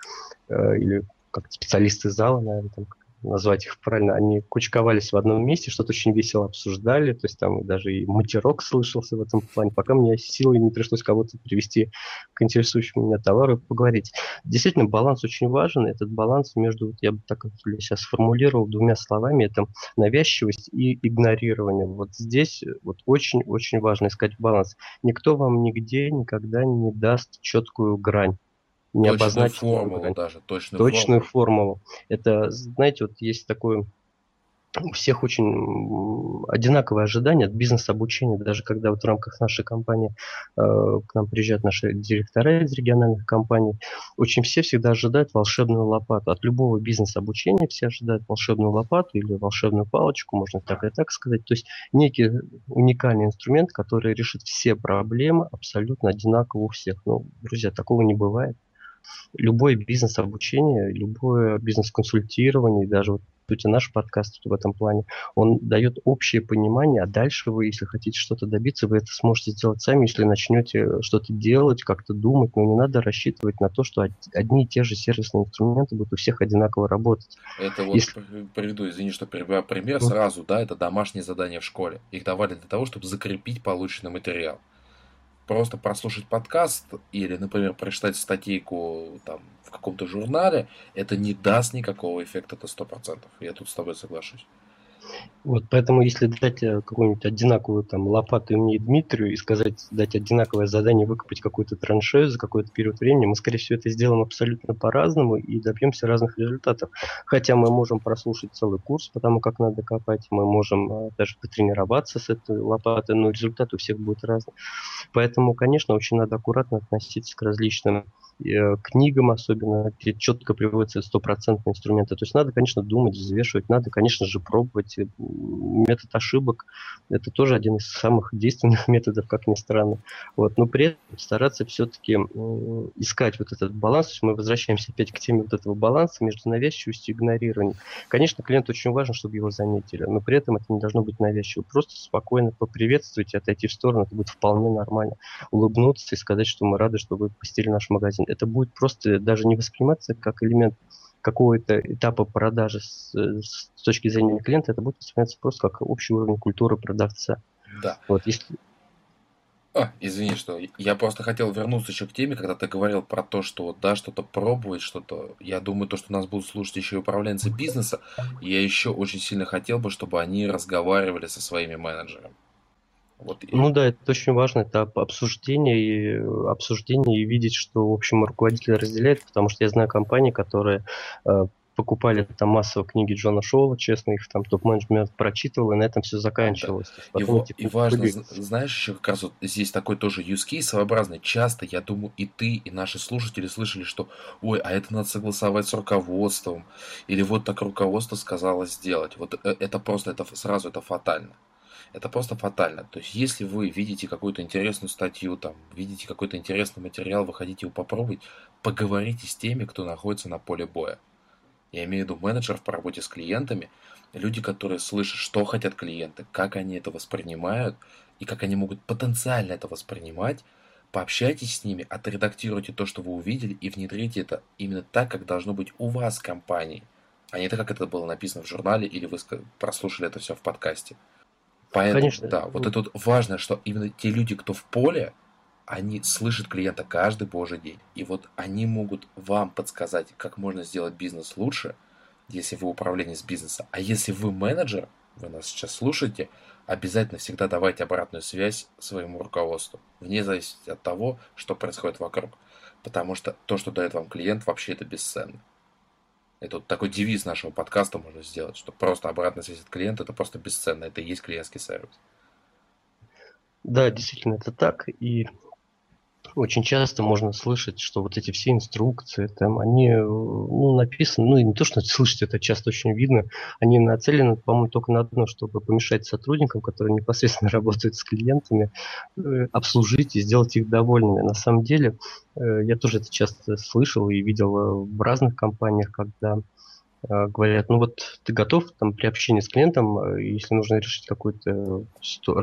B: э, или как специалисты зала, наверное, там, назвать их правильно, они кучковались в одном месте, что-то очень весело обсуждали, то есть там даже и матерок слышался в этом плане, пока мне силой не пришлось кого-то привести к интересующему меня товару и поговорить. Действительно, баланс очень важен, этот баланс между, я бы так себя сформулировал двумя словами, это навязчивость и игнорирование. Вот здесь вот очень-очень важно искать баланс. Никто вам нигде никогда не даст четкую грань не обозначить формулу даже, точную, точную формулу. формулу. Это, знаете, вот есть такое у всех очень одинаковые ожидания от бизнес-обучения, даже когда вот в рамках нашей компании э, к нам приезжают наши директора из региональных компаний, очень все всегда ожидают волшебную лопату. От любого бизнес-обучения все ожидают волшебную лопату или волшебную палочку, можно так и так сказать. То есть некий уникальный инструмент, который решит все проблемы абсолютно одинаково у всех. Ну, друзья, такого не бывает любое бизнес-обучение, любое бизнес-консультирование, даже вот сути, наш подкаст в этом плане, он дает общее понимание, а дальше вы, если хотите что-то добиться, вы это сможете сделать сами, если начнете что-то делать, как-то думать, но не надо рассчитывать на то, что одни и те же сервисные инструменты будут у всех одинаково работать.
A: Это вот если... приведу, извини, что перебиваю пример, сразу, да, это домашние задания в школе. Их давали для того, чтобы закрепить полученный материал просто прослушать подкаст или, например, прочитать статейку там, в каком-то журнале, это не даст никакого эффекта, это сто процентов. Я тут с тобой соглашусь.
B: Вот, поэтому если дать э, какую-нибудь одинаковую там лопату мне и Дмитрию и сказать, дать одинаковое задание выкопать какую-то траншею за какой-то период времени, мы, скорее всего, это сделаем абсолютно по-разному и добьемся разных результатов. Хотя мы можем прослушать целый курс потому как надо копать, мы можем а, даже потренироваться с этой лопатой, но результат у всех будет разный. Поэтому, конечно, очень надо аккуратно относиться к различным Э, книгам особенно, где четко приводятся стопроцентные инструменты. То есть надо, конечно, думать, взвешивать, надо, конечно же, пробовать. Метод ошибок – это тоже один из самых действенных методов, как ни странно. Вот. Но при этом стараться все-таки искать вот этот баланс. То есть мы возвращаемся опять к теме вот этого баланса между навязчивостью и игнорированием. Конечно, клиенту очень важно, чтобы его заметили, но при этом это не должно быть навязчиво. Просто спокойно поприветствовать и отойти в сторону, это будет вполне нормально. Улыбнуться и сказать, что мы рады, что вы посетили наш магазин это будет просто даже не восприниматься как элемент какого-то этапа продажи с, с точки зрения клиента, это будет восприниматься просто как общий уровень культуры продавца.
A: Да. Вот если... А, извини, что я просто хотел вернуться еще к теме, когда ты говорил про то, что вот, да, что-то пробовать, что-то. Я думаю, то, что нас будут слушать еще и управленцы бизнеса, я еще очень сильно хотел бы, чтобы они разговаривали со своими менеджерами.
B: Вот. Ну да, это очень важно, это обсуждение и, обсуждение и видеть, что, в общем, руководитель разделяет, потому что я знаю компании, которые э, покупали там массово книги Джона Шоула, честно, их там топ-менеджмент прочитывал, и на этом все заканчивалось.
A: Да. Потом, и, типа, и важно, были... знаешь, еще как раз вот здесь такой тоже use case своеобразный. Часто, я думаю, и ты, и наши слушатели слышали, что ой, а это надо согласовать с руководством, или вот так руководство сказало сделать. Вот э, это просто, это сразу это фатально это просто фатально. То есть, если вы видите какую-то интересную статью, там, видите какой-то интересный материал, вы хотите его попробовать, поговорите с теми, кто находится на поле боя. Я имею в виду менеджеров по работе с клиентами, люди, которые слышат, что хотят клиенты, как они это воспринимают и как они могут потенциально это воспринимать. Пообщайтесь с ними, отредактируйте то, что вы увидели, и внедрите это именно так, как должно быть у вас в компании, а не так, как это было написано в журнале или вы прослушали это все в подкасте. Поэтому, Конечно. да, вот это вот важно, что именно те люди, кто в поле, они слышат клиента каждый божий день. И вот они могут вам подсказать, как можно сделать бизнес лучше, если вы управленец бизнеса. А если вы менеджер, вы нас сейчас слушаете, обязательно всегда давайте обратную связь своему руководству, вне зависимости от того, что происходит вокруг. Потому что то, что дает вам клиент, вообще это бесценно. Это вот такой девиз нашего подкаста можно сделать, что просто обратная связь от клиента это просто бесценно, это и есть клиентский сервис.
B: Да, действительно, это так. И очень часто можно слышать, что вот эти все инструкции, там, они э, ну, написаны, ну и не то, что слышать, это часто очень видно, они нацелены, по-моему, только на одно, чтобы помешать сотрудникам, которые непосредственно работают с клиентами, э, обслужить и сделать их довольными. На самом деле, э, я тоже это часто слышал и видел в разных компаниях, когда говорят, ну вот ты готов там при общении с клиентом, э, если нужно решить какую-то ситу-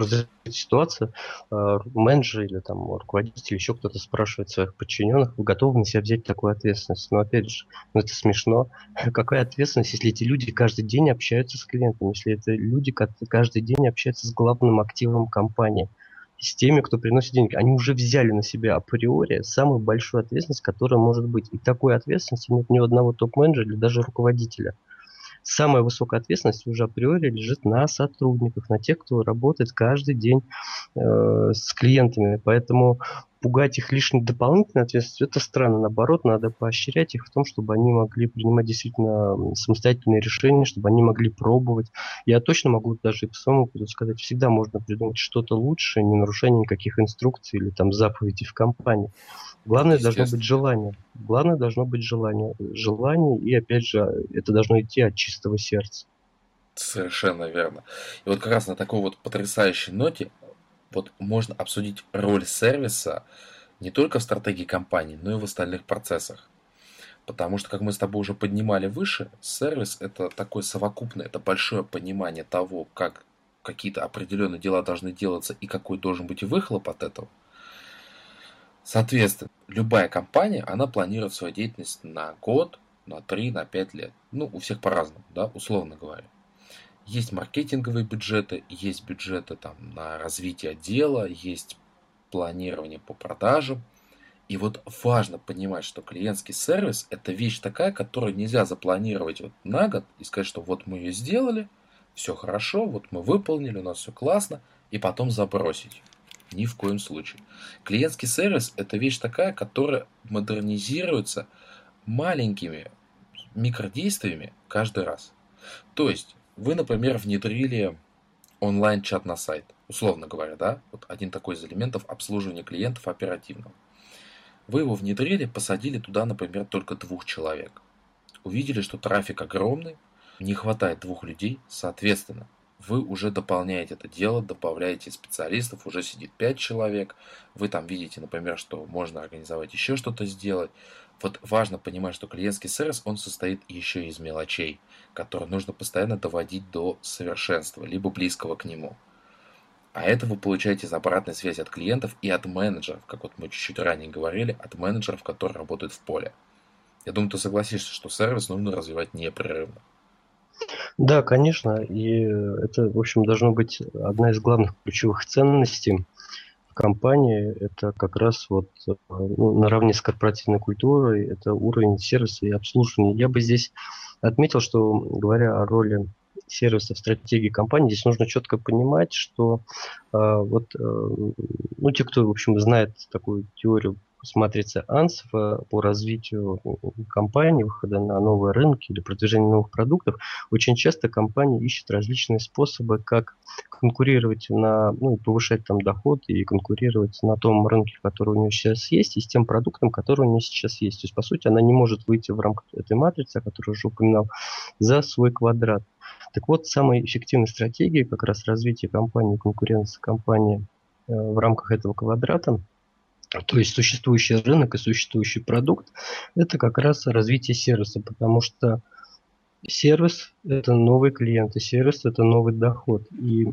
B: ситуацию, э, менеджер или там руководитель, еще кто-то спрашивает своих подчиненных, вы готовы на себя взять такую ответственность? Но опять же, ну это смешно. Какая ответственность, если эти люди каждый день общаются с клиентом, если это люди каждый день общаются с главным активом компании? С теми, кто приносит деньги. Они уже взяли на себя априори самую большую ответственность, которая может быть. И такой ответственности нет ни у одного топ-менеджера или даже руководителя. Самая высокая ответственность уже априори лежит на сотрудниках, на тех, кто работает каждый день э, с клиентами. Поэтому пугать их лишней дополнительной ответственностью, это странно. Наоборот, надо поощрять их в том, чтобы они могли принимать действительно самостоятельные решения, чтобы они могли пробовать. Я точно могу даже по своему опыту сказать, всегда можно придумать что-то лучшее, не нарушая никаких инструкций или там заповедей в компании. Главное должно быть желание. Главное должно быть желание. Желание, и опять же, это должно идти от чистого сердца.
A: Совершенно верно. И вот как раз на такой вот потрясающей ноте вот можно обсудить роль сервиса не только в стратегии компании, но и в остальных процессах. Потому что, как мы с тобой уже поднимали выше, сервис это такое совокупное, это большое понимание того, как какие-то определенные дела должны делаться и какой должен быть выхлоп от этого. Соответственно, любая компания, она планирует свою деятельность на год, на 3, на 5 лет. Ну, у всех по-разному, да, условно говоря. Есть маркетинговые бюджеты, есть бюджеты там, на развитие отдела, есть планирование по продажам. И вот важно понимать, что клиентский сервис – это вещь такая, которую нельзя запланировать вот на год и сказать, что вот мы ее сделали, все хорошо, вот мы выполнили, у нас все классно, и потом забросить. Ни в коем случае. Клиентский сервис – это вещь такая, которая модернизируется маленькими микродействиями каждый раз. То есть вы, например, внедрили онлайн-чат на сайт, условно говоря, да, вот один такой из элементов обслуживания клиентов оперативного. Вы его внедрили, посадили туда, например, только двух человек. Увидели, что трафик огромный, не хватает двух людей, соответственно, вы уже дополняете это дело, добавляете специалистов, уже сидит 5 человек, вы там видите, например, что можно организовать еще что-то сделать. Вот важно понимать, что клиентский сервис, он состоит еще из мелочей, которые нужно постоянно доводить до совершенства, либо близкого к нему. А это вы получаете из обратной связи от клиентов и от менеджеров, как вот мы чуть-чуть ранее говорили, от менеджеров, которые работают в поле. Я думаю, ты согласишься, что сервис нужно развивать непрерывно.
B: Да, конечно, и это, в общем, должно быть одна из главных ключевых ценностей в компании. Это как раз вот ну, наравне с корпоративной культурой, это уровень сервиса и обслуживания. Я бы здесь отметил, что говоря о роли сервиса в стратегии компании, здесь нужно четко понимать, что э, вот э, ну, те, кто, в общем, знает такую теорию матрица АНС по развитию компании, выхода на новые рынки или продвижения новых продуктов, очень часто компания ищет различные способы, как конкурировать на, ну, повышать там доход и конкурировать на том рынке, который у нее сейчас есть, и с тем продуктом, который у нее сейчас есть. То есть, по сути, она не может выйти в рамках этой матрицы, о которой уже упоминал, за свой квадрат. Так вот, самая эффективная стратегия как раз развития компании, конкуренции компании э, в рамках этого квадрата – то есть существующий рынок и существующий продукт, это как раз развитие сервиса, потому что сервис – это новый клиент, и сервис – это новый доход. И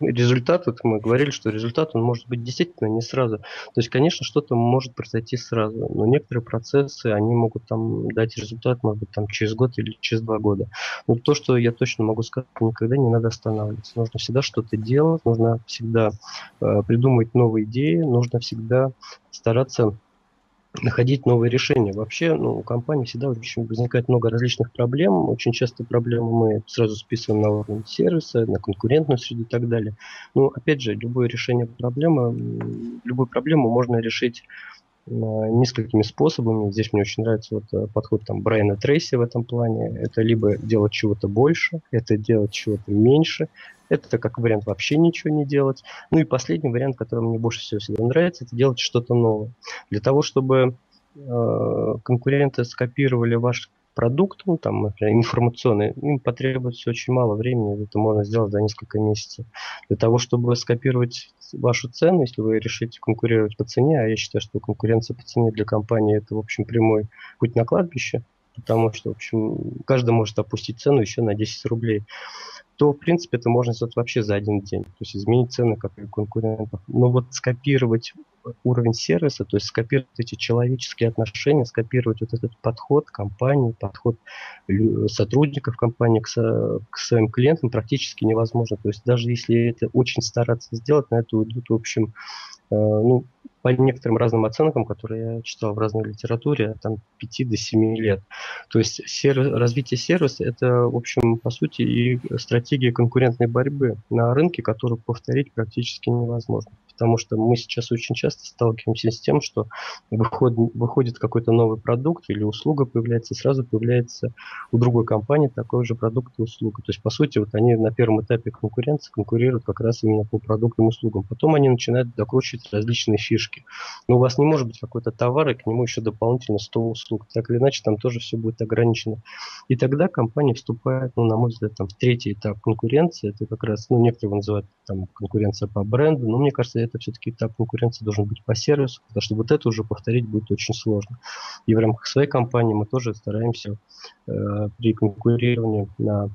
B: результат, вот мы говорили, что результат, он может быть действительно не сразу. То есть, конечно, что-то может произойти сразу, но некоторые процессы, они могут там дать результат, может быть, там через год или через два года. Но то, что я точно могу сказать, никогда не надо останавливаться. Нужно всегда что-то делать, нужно всегда э, придумывать новые идеи, нужно всегда стараться находить новые решения. Вообще, ну, у компании всегда возникает много различных проблем. Очень часто проблемы мы сразу списываем на уровень сервиса, на конкурентную среду и так далее. Но, опять же, любое решение проблемы, любую проблему можно решить несколькими способами. Здесь мне очень нравится вот э, подход там Брайана Трейси в этом плане. Это либо делать чего-то больше, это делать чего-то меньше, это как вариант вообще ничего не делать. Ну и последний вариант, который мне больше всего всегда нравится, это делать что-то новое. Для того, чтобы э, конкуренты скопировали ваш продукт, ну, там, например, информационный, им потребуется очень мало времени, это можно сделать за несколько месяцев. Для того, чтобы скопировать вашу цену, если вы решите конкурировать по цене, а я считаю, что конкуренция по цене для компании это, в общем, прямой путь на кладбище, потому что, в общем, каждый может опустить цену еще на 10 рублей то, в принципе, это можно сделать вообще за один день. То есть изменить цены, как и конкурентов. Но вот скопировать уровень сервиса, то есть скопировать эти человеческие отношения, скопировать вот этот подход компании, подход сотрудников компании к, к своим клиентам практически невозможно. То есть даже если это очень стараться сделать, на это уйдут, в общем, э, ну, по некоторым разным оценкам, которые я читал в разной литературе, там 5 до 7 лет. То есть сервис, развитие сервиса – это, в общем, по сути, и стратегия конкурентной борьбы на рынке, которую повторить практически невозможно потому что мы сейчас очень часто сталкиваемся с тем, что выходит, выходит какой-то новый продукт или услуга появляется, и сразу появляется у другой компании такой же продукт и услуга. То есть, по сути, вот они на первом этапе конкуренции конкурируют как раз именно по продуктам и услугам. Потом они начинают докручивать различные фишки. Но у вас не может быть какой-то товар, и к нему еще дополнительно 100 услуг. Так или иначе, там тоже все будет ограничено. И тогда компания вступает, ну, на мой взгляд, там, в третий этап конкуренции. Это как раз, ну, некоторые называют там конкуренция по бренду, но мне кажется, это все-таки этап конкуренции должен быть по сервису, потому что вот это уже повторить будет очень сложно. И в рамках своей компании мы тоже стараемся э, при конкурировании на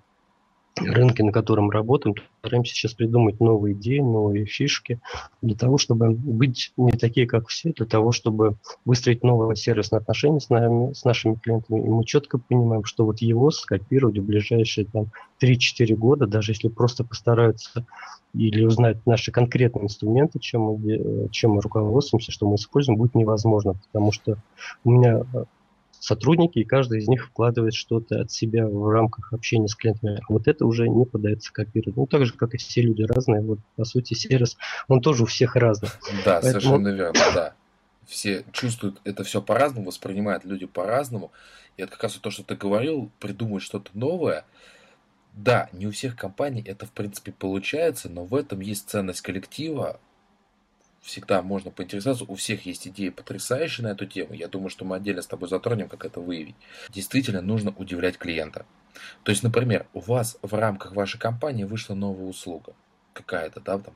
B: рынке, на котором работаем, стараемся сейчас придумать новые идеи, новые фишки для того, чтобы быть не такие, как все, для того, чтобы выстроить новое сервисное отношение с, нами, с нашими клиентами. И мы четко понимаем, что вот его скопировать в ближайшие там, 3-4 года, даже если просто постараются или узнать наши конкретные инструменты, чем мы, чем мы руководствуемся, что мы используем, будет невозможно, потому что у меня э, сотрудники, и каждый из них вкладывает что-то от себя в рамках общения с клиентами. А вот это уже не подается копировать. Ну, так же, как и все люди разные. Вот, по сути, сервис, он тоже у всех разный.
A: Да, Поэтому... совершенно верно, да. Все чувствуют это все по-разному, воспринимают люди по-разному. И это как раз то, что ты говорил, придумать что-то новое – да, не у всех компаний это в принципе получается, но в этом есть ценность коллектива. Всегда можно поинтересоваться, у всех есть идеи потрясающие на эту тему. Я думаю, что мы отдельно с тобой затронем, как это выявить. Действительно нужно удивлять клиента. То есть, например, у вас в рамках вашей компании вышла новая услуга. Какая-то, да, там,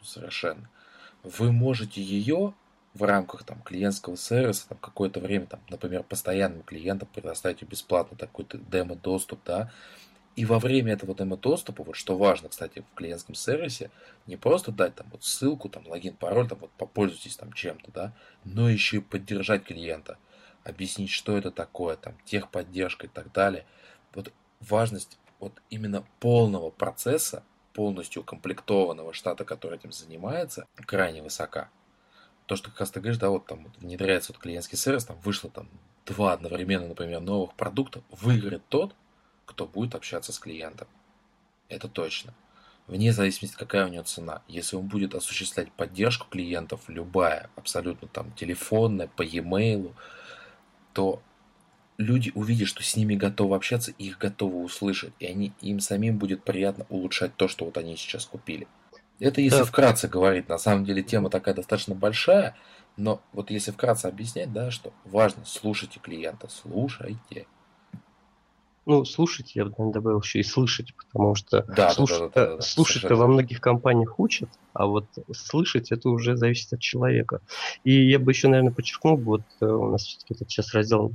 A: совершенно. Вы можете ее в рамках там, клиентского сервиса там, какое-то время, там, например, постоянным клиентам предоставить бесплатно такой-то демо-доступ, да, и во время этого демо-доступа, вот что важно, кстати, в клиентском сервисе, не просто дать там вот ссылку, там логин, пароль, там вот попользуйтесь там чем-то, да, но еще и поддержать клиента, объяснить, что это такое, там, техподдержка и так далее. Вот важность вот именно полного процесса, полностью укомплектованного штата, который этим занимается, крайне высока. То, что как раз ты говоришь, да, вот там внедряется вот клиентский сервис, там вышло там два одновременно, например, новых продукта, выиграет тот, кто будет общаться с клиентом. Это точно. Вне зависимости, какая у него цена. Если он будет осуществлять поддержку клиентов, любая, абсолютно там телефонная, по e-mail, то люди увидят, что с ними готовы общаться, их готовы услышать, и они, им самим будет приятно улучшать то, что вот они сейчас купили. Это если да. вкратце говорить, на самом деле тема такая достаточно большая, но вот если вкратце объяснять, да, что важно, слушайте клиента, слушайте.
B: Ну, слушать, я бы, наверное, добавил еще и слышать, потому что да, слуш... да, да, да, да, слушать-то во многих компаниях учат, а вот слышать это уже зависит от человека. И я бы еще, наверное, подчеркнул, вот э, у нас все-таки этот сейчас раздел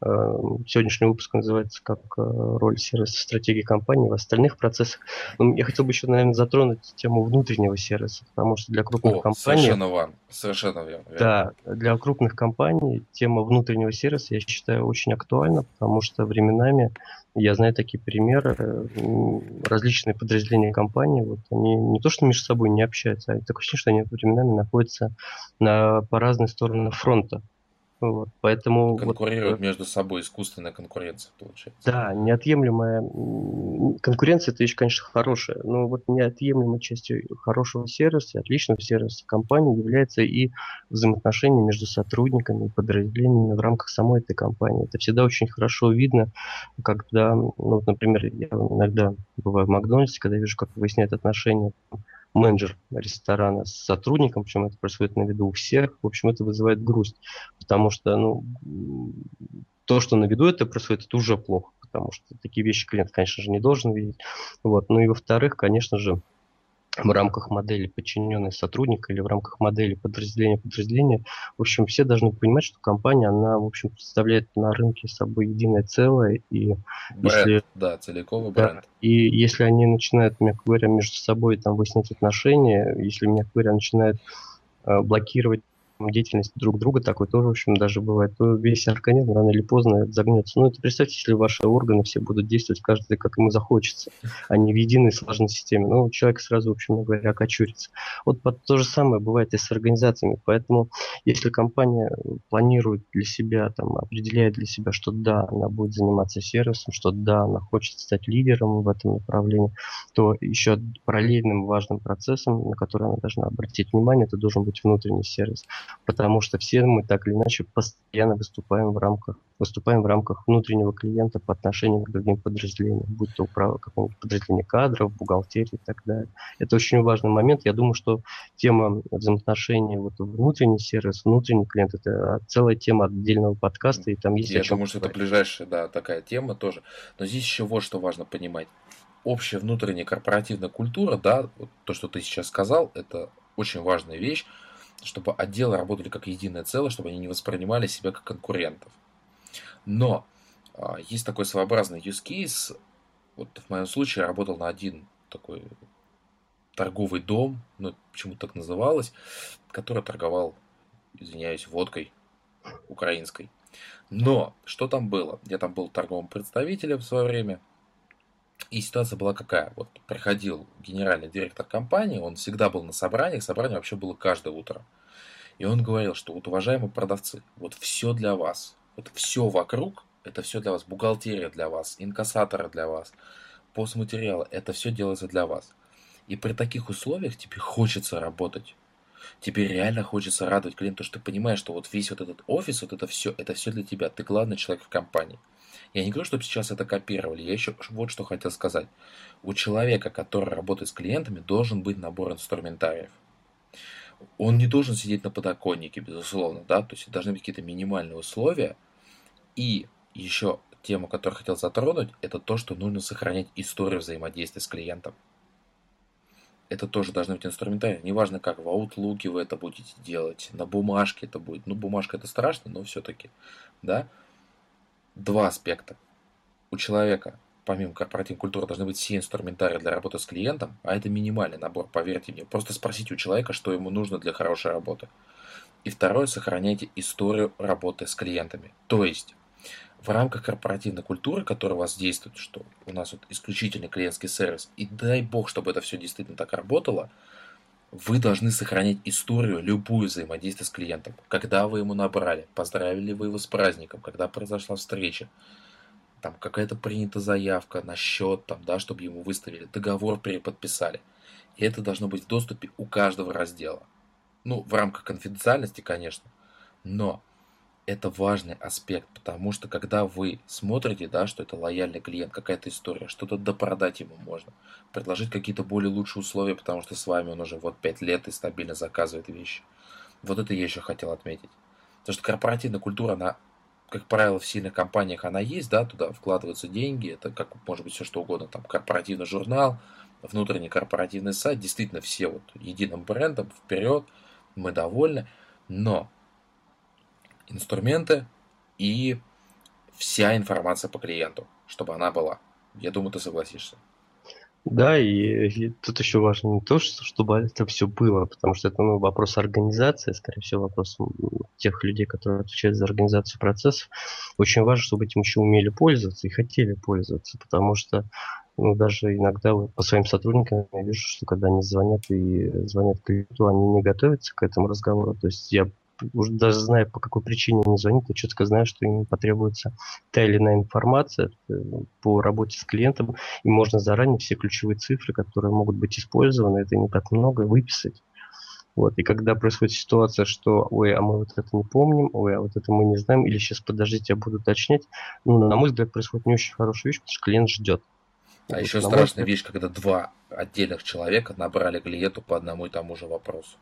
B: сегодняшний выпуск называется как э, роль сервиса стратегии компании в остальных процессах. Я хотел бы еще, наверное, затронуть тему внутреннего сервиса, потому что для крупных О, компаний...
A: Совершенно верно. Совершенно верно.
B: Да, для крупных компаний тема внутреннего сервиса, я считаю, очень актуальна, потому что временами, я знаю такие примеры, различные подразделения компании, вот они не то что между собой не общаются, а такое ощущение, что они временами находятся на, по разные стороны фронта. Вот, поэтому
A: конкурируют вот, между собой искусственная конкуренция получается.
B: Да, неотъемлемая конкуренция это вещь, конечно, хорошая, но вот неотъемлемой частью хорошего сервиса, отличного сервиса компании является и взаимоотношения между сотрудниками и подразделениями в рамках самой этой компании. Это всегда очень хорошо видно, когда, ну, например, я иногда бываю в Макдональдсе, когда вижу, как выясняют отношения менеджер ресторана с сотрудником, причем это происходит на виду у всех, в общем, это вызывает грусть, потому что, ну, то, что на виду это происходит, это уже плохо, потому что такие вещи клиент, конечно же, не должен видеть. Вот. Ну и во-вторых, конечно же, в рамках модели подчиненный сотрудника или в рамках модели подразделения подразделения. В общем, все должны понимать, что компания, она, в общем, представляет на рынке собой единое целое. И
A: бренд, если, да, целиковый
B: да,
A: бренд.
B: И если они начинают, мягко говоря, между собой там выяснять отношения, если, мягко говоря, начинают э, блокировать деятельность друг друга, такой тоже, в общем, даже бывает, то весь организм рано или поздно загнется. Ну, это представьте, если ваши органы все будут действовать каждый, как ему захочется, а не в единой сложной системе. Ну, человек сразу, в общем говоря, окочурится. Вот то же самое бывает и с организациями. Поэтому, если компания планирует для себя, там, определяет для себя, что да, она будет заниматься сервисом, что да, она хочет стать лидером в этом направлении, то еще параллельным важным процессом, на который она должна обратить внимание, это должен быть внутренний сервис потому что все мы так или иначе постоянно выступаем в рамках, выступаем в рамках внутреннего клиента по отношению к другим подразделениям, будь то управа какого-нибудь подразделения кадров, бухгалтерии и так далее. Это очень важный момент. Я думаю, что тема взаимоотношений, вот внутренний сервис, внутренний клиент, это целая тема отдельного подкаста, и там есть...
A: Я думаю, что это ближайшая, да, такая тема тоже. Но здесь еще вот что важно понимать общая внутренняя корпоративная культура, да, вот то, что ты сейчас сказал, это очень важная вещь чтобы отделы работали как единое целое, чтобы они не воспринимали себя как конкурентов. Но а, есть такой своеобразный use case. Вот в моем случае я работал на один такой торговый дом, ну, почему так называлось, который торговал, извиняюсь, водкой украинской. Но что там было? Я там был торговым представителем в свое время – и ситуация была какая? Вот приходил генеральный директор компании, он всегда был на собраниях, собрание вообще было каждое утро. И он говорил, что вот, уважаемые продавцы, вот все для вас, вот все вокруг, это все для вас, бухгалтерия для вас, инкассаторы для вас, постматериалы, это все делается для вас. И при таких условиях тебе хочется работать. Тебе реально хочется радовать клиента, что ты понимаешь, что вот весь вот этот офис, вот это все, это все для тебя. Ты главный человек в компании. Я не говорю, чтобы сейчас это копировали. Я еще вот что хотел сказать. У человека, который работает с клиентами, должен быть набор инструментариев. Он не должен сидеть на подоконнике, безусловно, да, то есть должны быть какие-то минимальные условия. И еще тему, которую хотел затронуть, это то, что нужно сохранять историю взаимодействия с клиентом. Это тоже должны быть инструментарии. Неважно, как в Outlook вы это будете делать, на бумажке это будет. Ну, бумажка это страшно, но все-таки, да два аспекта. У человека, помимо корпоративной культуры, должны быть все инструментарии для работы с клиентом, а это минимальный набор, поверьте мне. Просто спросите у человека, что ему нужно для хорошей работы. И второе, сохраняйте историю работы с клиентами. То есть, в рамках корпоративной культуры, которая у вас действует, что у нас вот исключительный клиентский сервис, и дай бог, чтобы это все действительно так работало – вы должны сохранять историю, любую взаимодействие с клиентом. Когда вы ему набрали, поздравили вы его с праздником, когда произошла встреча, там какая-то принята заявка на счет, там, да, чтобы ему выставили, договор переподписали. И это должно быть в доступе у каждого раздела. Ну, в рамках конфиденциальности, конечно. Но это важный аспект, потому что когда вы смотрите, да, что это лояльный клиент, какая-то история, что-то допродать ему можно, предложить какие-то более лучшие условия, потому что с вами он уже вот 5 лет и стабильно заказывает вещи. Вот это я еще хотел отметить. Потому что корпоративная культура, она, как правило, в сильных компаниях она есть, да, туда вкладываются деньги, это как может быть все что угодно, там корпоративный журнал, внутренний корпоративный сайт, действительно все вот единым брендом, вперед, мы довольны, но инструменты и вся информация по клиенту, чтобы она была. Я думаю, ты согласишься.
B: Да, и, и тут еще важно не то, что, чтобы это все было, потому что это ну, вопрос организации, скорее всего, вопрос тех людей, которые отвечают за организацию процессов. Очень важно, чтобы этим еще умели пользоваться и хотели пользоваться, потому что ну, даже иногда вот по своим сотрудникам я вижу, что когда они звонят и звонят клиенту, они не готовятся к этому разговору. То есть я уже даже зная, по какой причине они звонят, я четко знаю, что им потребуется та или иная информация э, по работе с клиентом, и можно заранее все ключевые цифры, которые могут быть использованы, это не так много, выписать. Вот. И когда происходит ситуация, что ой, а мы вот это не помним, ой, а вот это мы не знаем, или сейчас подождите, я буду уточнять, ну, на мой взгляд, происходит не очень хорошая вещь, потому что клиент ждет.
A: А вот, еще страшная взгляд... вещь, когда два отдельных человека набрали клиенту по одному и тому же вопросу.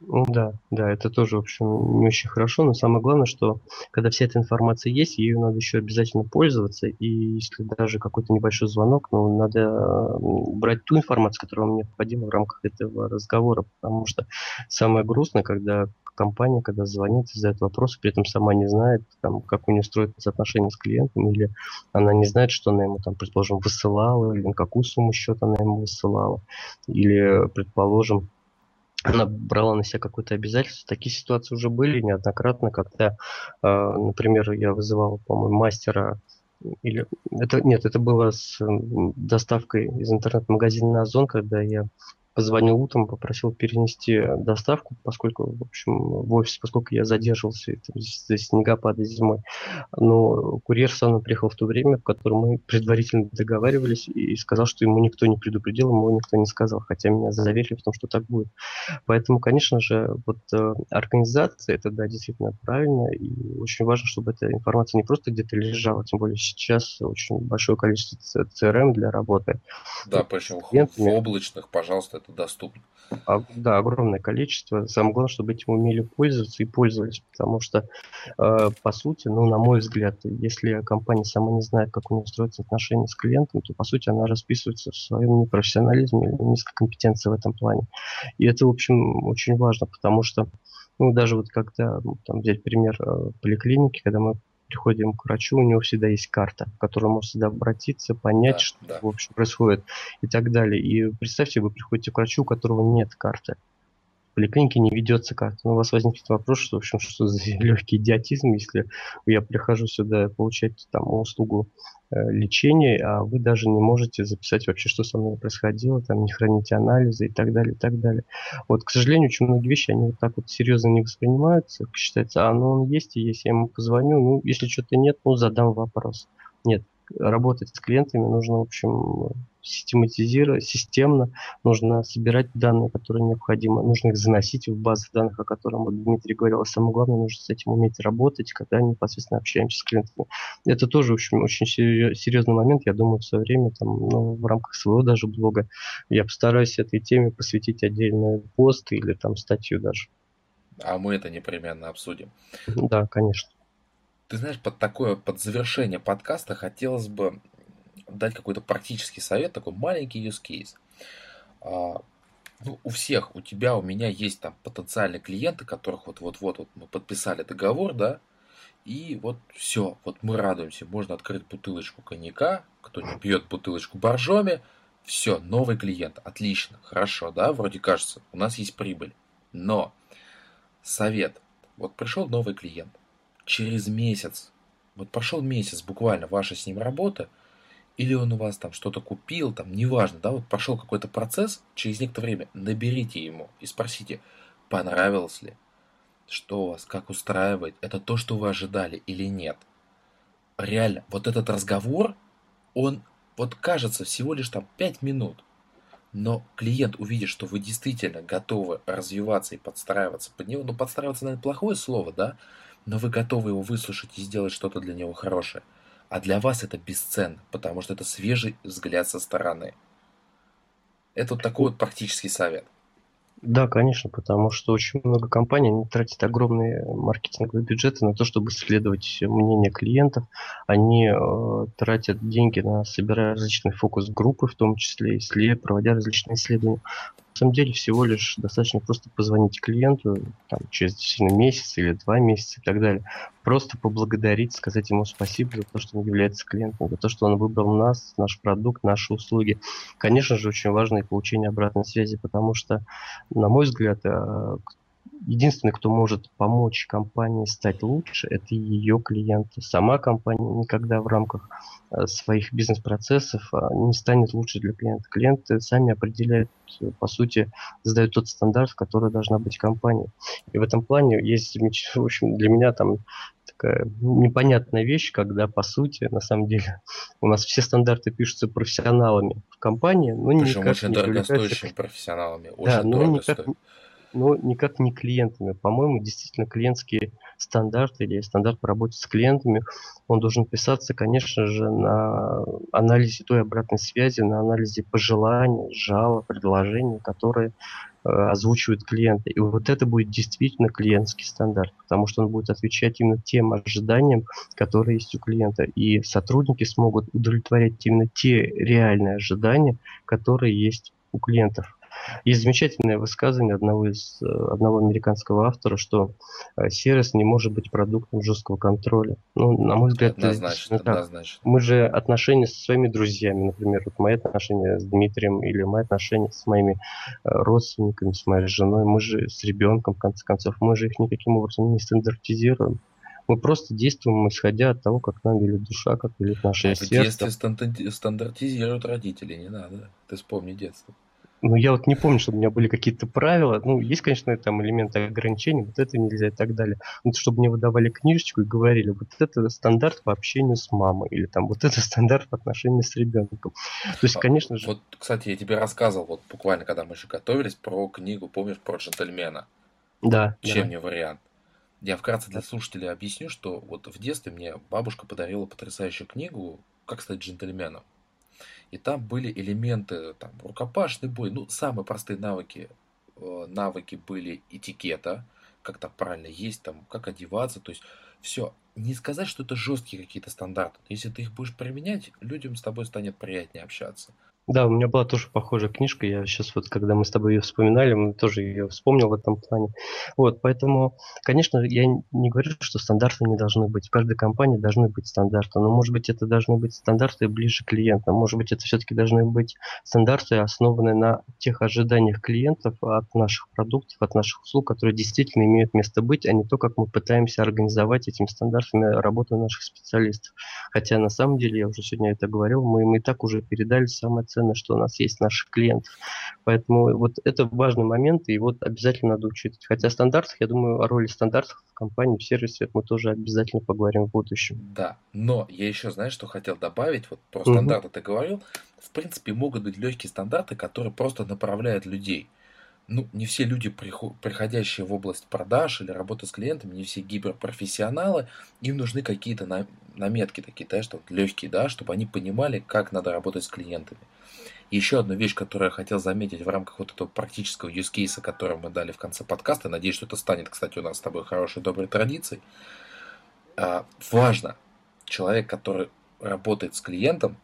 B: Да, да, это тоже, в общем, не очень хорошо, но самое главное, что когда вся эта информация есть, ее надо еще обязательно пользоваться, и если даже какой-то небольшой звонок, ну, надо брать ту информацию, которая вам необходима в рамках этого разговора, потому что самое грустное, когда компания, когда звонит, задает вопросы, при этом сама не знает, там, как у нее строится отношения с клиентом, или она не знает, что она ему, там, предположим, высылала, или на какую сумму счета она ему высылала, или, предположим, она брала на себя какое-то обязательство. Такие ситуации уже были неоднократно, когда, э, например, я вызывал, по-моему, мастера или это нет, это было с доставкой из интернет-магазина Озон, когда я позвонил утром, попросил перенести доставку, поскольку, в общем, в офис, поскольку я задерживался, там, здесь снегопады зимой. Но курьер сам приехал в то время, в котором мы предварительно договаривались, и сказал, что ему никто не предупредил, ему никто не сказал, хотя меня заверили в том, что так будет. Поэтому, конечно же, вот э, организация, это, да, действительно правильно, и очень важно, чтобы эта информация не просто где-то лежала, тем более сейчас очень большое количество CRM для работы.
A: Да, причем в облачных, пожалуйста, это доступно.
B: А, да, огромное количество. Самое главное, чтобы этим умели пользоваться и пользовались, потому что, э, по сути, ну, на мой взгляд, если компания сама не знает, как у нее строятся отношения с клиентом, то, по сути, она расписывается в своем непрофессионализме или низкой компетенции в этом плане. И это, в общем, очень важно, потому что, ну, даже вот когда, там, взять пример э, поликлиники, когда мы приходим к врачу, у него всегда есть карта, в которую можно всегда обратиться, понять, да, что да. в общем происходит и так далее. И представьте, вы приходите к врачу, у которого нет карты. Поликлинике не ведется карта. Но у вас возникнет вопрос, что, в общем, что за легкий идиотизм, если я прихожу сюда получать там услугу Э, лечения, а вы даже не можете записать вообще, что со мной происходило, там не храните анализы и так далее, и так далее. Вот, к сожалению, очень многие вещи, они вот так вот серьезно не воспринимаются, считается, а, ну он есть и есть, я ему позвоню, ну, если что-то нет, ну, задам вопрос. Нет, работать с клиентами нужно, в общем, систематизировать, системно, нужно собирать данные, которые необходимы, нужно их заносить в базы данных, о которых вот Дмитрий говорил. А самое главное, нужно с этим уметь работать, когда непосредственно общаемся с клиентами. Это тоже, общем, очень серьезный момент, я думаю, в свое время, там, ну, в рамках своего даже блога, я постараюсь этой теме посвятить отдельный пост или там статью даже.
A: А мы это непременно обсудим.
B: Да, конечно.
A: Ты знаешь, под такое, под завершение подкаста хотелось бы дать какой-то практический совет, такой маленький use case. А, ну, у всех, у тебя, у меня есть там потенциальные клиенты, которых вот-вот-вот вот мы подписали договор, да, и вот все, вот мы радуемся, можно открыть бутылочку коньяка, кто не пьет бутылочку боржоми, все, новый клиент, отлично, хорошо, да, вроде кажется, у нас есть прибыль. Но совет, вот пришел новый клиент, через месяц, вот прошел месяц буквально ваша с ним работа, или он у вас там что-то купил, там, неважно, да, вот прошел какой-то процесс, через некоторое время наберите ему и спросите, понравилось ли, что у вас, как устраивает, это то, что вы ожидали или нет. Реально, вот этот разговор, он вот кажется всего лишь там 5 минут, но клиент увидит, что вы действительно готовы развиваться и подстраиваться под него, ну подстраиваться, наверное, плохое слово, да, но вы готовы его выслушать и сделать что-то для него хорошее. А для вас это бесценно, потому что это свежий взгляд со стороны. Это вот такой вот практический совет.
B: Да, конечно, потому что очень много компаний они тратят огромные маркетинговые бюджеты на то, чтобы исследовать мнение клиентов. Они э, тратят деньги на собирая различные фокус-группы, в том числе, если проводя различные исследования самом деле всего лишь достаточно просто позвонить клиенту там, через действительно месяц или два месяца и так далее. Просто поблагодарить, сказать ему спасибо за то, что он является клиентом, за то, что он выбрал нас, наш продукт, наши услуги. Конечно же, очень важно и получение обратной связи, потому что, на мой взгляд, э, единственный, кто может помочь компании стать лучше, это ее клиенты. Сама компания никогда в рамках э, своих бизнес-процессов а, не станет лучше для клиента. Клиенты сами определяют, по сути, задают тот стандарт, который должна быть компания. И в этом плане есть, в общем, для меня там такая непонятная вещь, когда, по сути, на самом деле, у нас все стандарты пишутся профессионалами в компании, но
A: Причем никак очень не дорогостоящими профессионалами. Очень
B: да, но никак, стоит но никак не клиентами. По-моему, действительно клиентские стандарты или стандарт по работе с клиентами, он должен писаться, конечно же, на анализе той обратной связи, на анализе пожеланий, жалоб, предложений, которые э, озвучивают клиенты. И вот это будет действительно клиентский стандарт, потому что он будет отвечать именно тем ожиданиям, которые есть у клиента. И сотрудники смогут удовлетворять именно те реальные ожидания, которые есть у клиентов. Есть замечательное высказывание одного из э, одного американского автора, что э, сервис не может быть продуктом жесткого контроля. Ну, на мой взгляд,
A: однозначно, это однозначно.
B: Мы же отношения со своими друзьями, например, вот мои отношения с Дмитрием или мои отношения с моими э, родственниками, с моей женой, мы же с ребенком, в конце концов, мы же их никаким образом не стандартизируем. Мы просто действуем, исходя от того, как нам велит душа, как велит наше сердце.
A: В детстве стандартизируют родители, не надо. Ты вспомни детство.
B: Ну, я вот не помню, чтобы у меня были какие-то правила. Ну, есть, конечно, там элементы ограничений, вот это нельзя и так далее. Но чтобы мне выдавали книжечку и говорили, вот это стандарт по общению с мамой, или там вот это стандарт по отношению с ребенком. То есть, конечно же...
A: Вот, кстати, я тебе рассказывал, вот буквально, когда мы еще готовились, про книгу, помнишь, про джентльмена?
B: Да.
A: Чем
B: да.
A: не вариант? Я вкратце для слушателей объясню, что вот в детстве мне бабушка подарила потрясающую книгу «Как стать джентльменом». И там были элементы, там, рукопашный бой, ну, самые простые навыки, э, навыки были этикета, как так правильно есть, там, как одеваться, то есть все. Не сказать, что это жесткие какие-то стандарты. Если ты их будешь применять, людям с тобой станет приятнее общаться.
B: Да, у меня была тоже похожая книжка. Я сейчас вот, когда мы с тобой ее вспоминали, мы тоже ее вспомнил в этом плане. Вот, поэтому, конечно, я не говорю, что стандарты не должны быть. В каждой компании должны быть стандарты. Но, может быть, это должны быть стандарты ближе к клиентам. Может быть, это все-таки должны быть стандарты, основанные на тех ожиданиях клиентов от наших продуктов, от наших услуг, которые действительно имеют место быть, а не то, как мы пытаемся организовать этими стандартами работу наших специалистов. Хотя, на самом деле, я уже сегодня это говорил, мы им и так уже передали самое ценное ценно, что у нас есть наших клиентов. Поэтому вот это важный момент, и вот обязательно надо учитывать. Хотя о стандартах, я думаю, о роли стандартов в компании, в сервисе мы тоже обязательно поговорим в будущем.
A: Да, но я еще, знаешь, что хотел добавить, вот про стандарты угу. ты говорил, в принципе, могут быть легкие стандарты, которые просто направляют людей ну, не все люди, приходящие в область продаж или работы с клиентами, не все гиперпрофессионалы, им нужны какие-то наметки такие, да, что легкие, да, чтобы они понимали, как надо работать с клиентами. Еще одна вещь, которую я хотел заметить в рамках вот этого практического use case, который мы дали в конце подкаста, надеюсь, что это станет, кстати, у нас с тобой хорошей, доброй традицией. А, важно, человек, который работает с клиентом,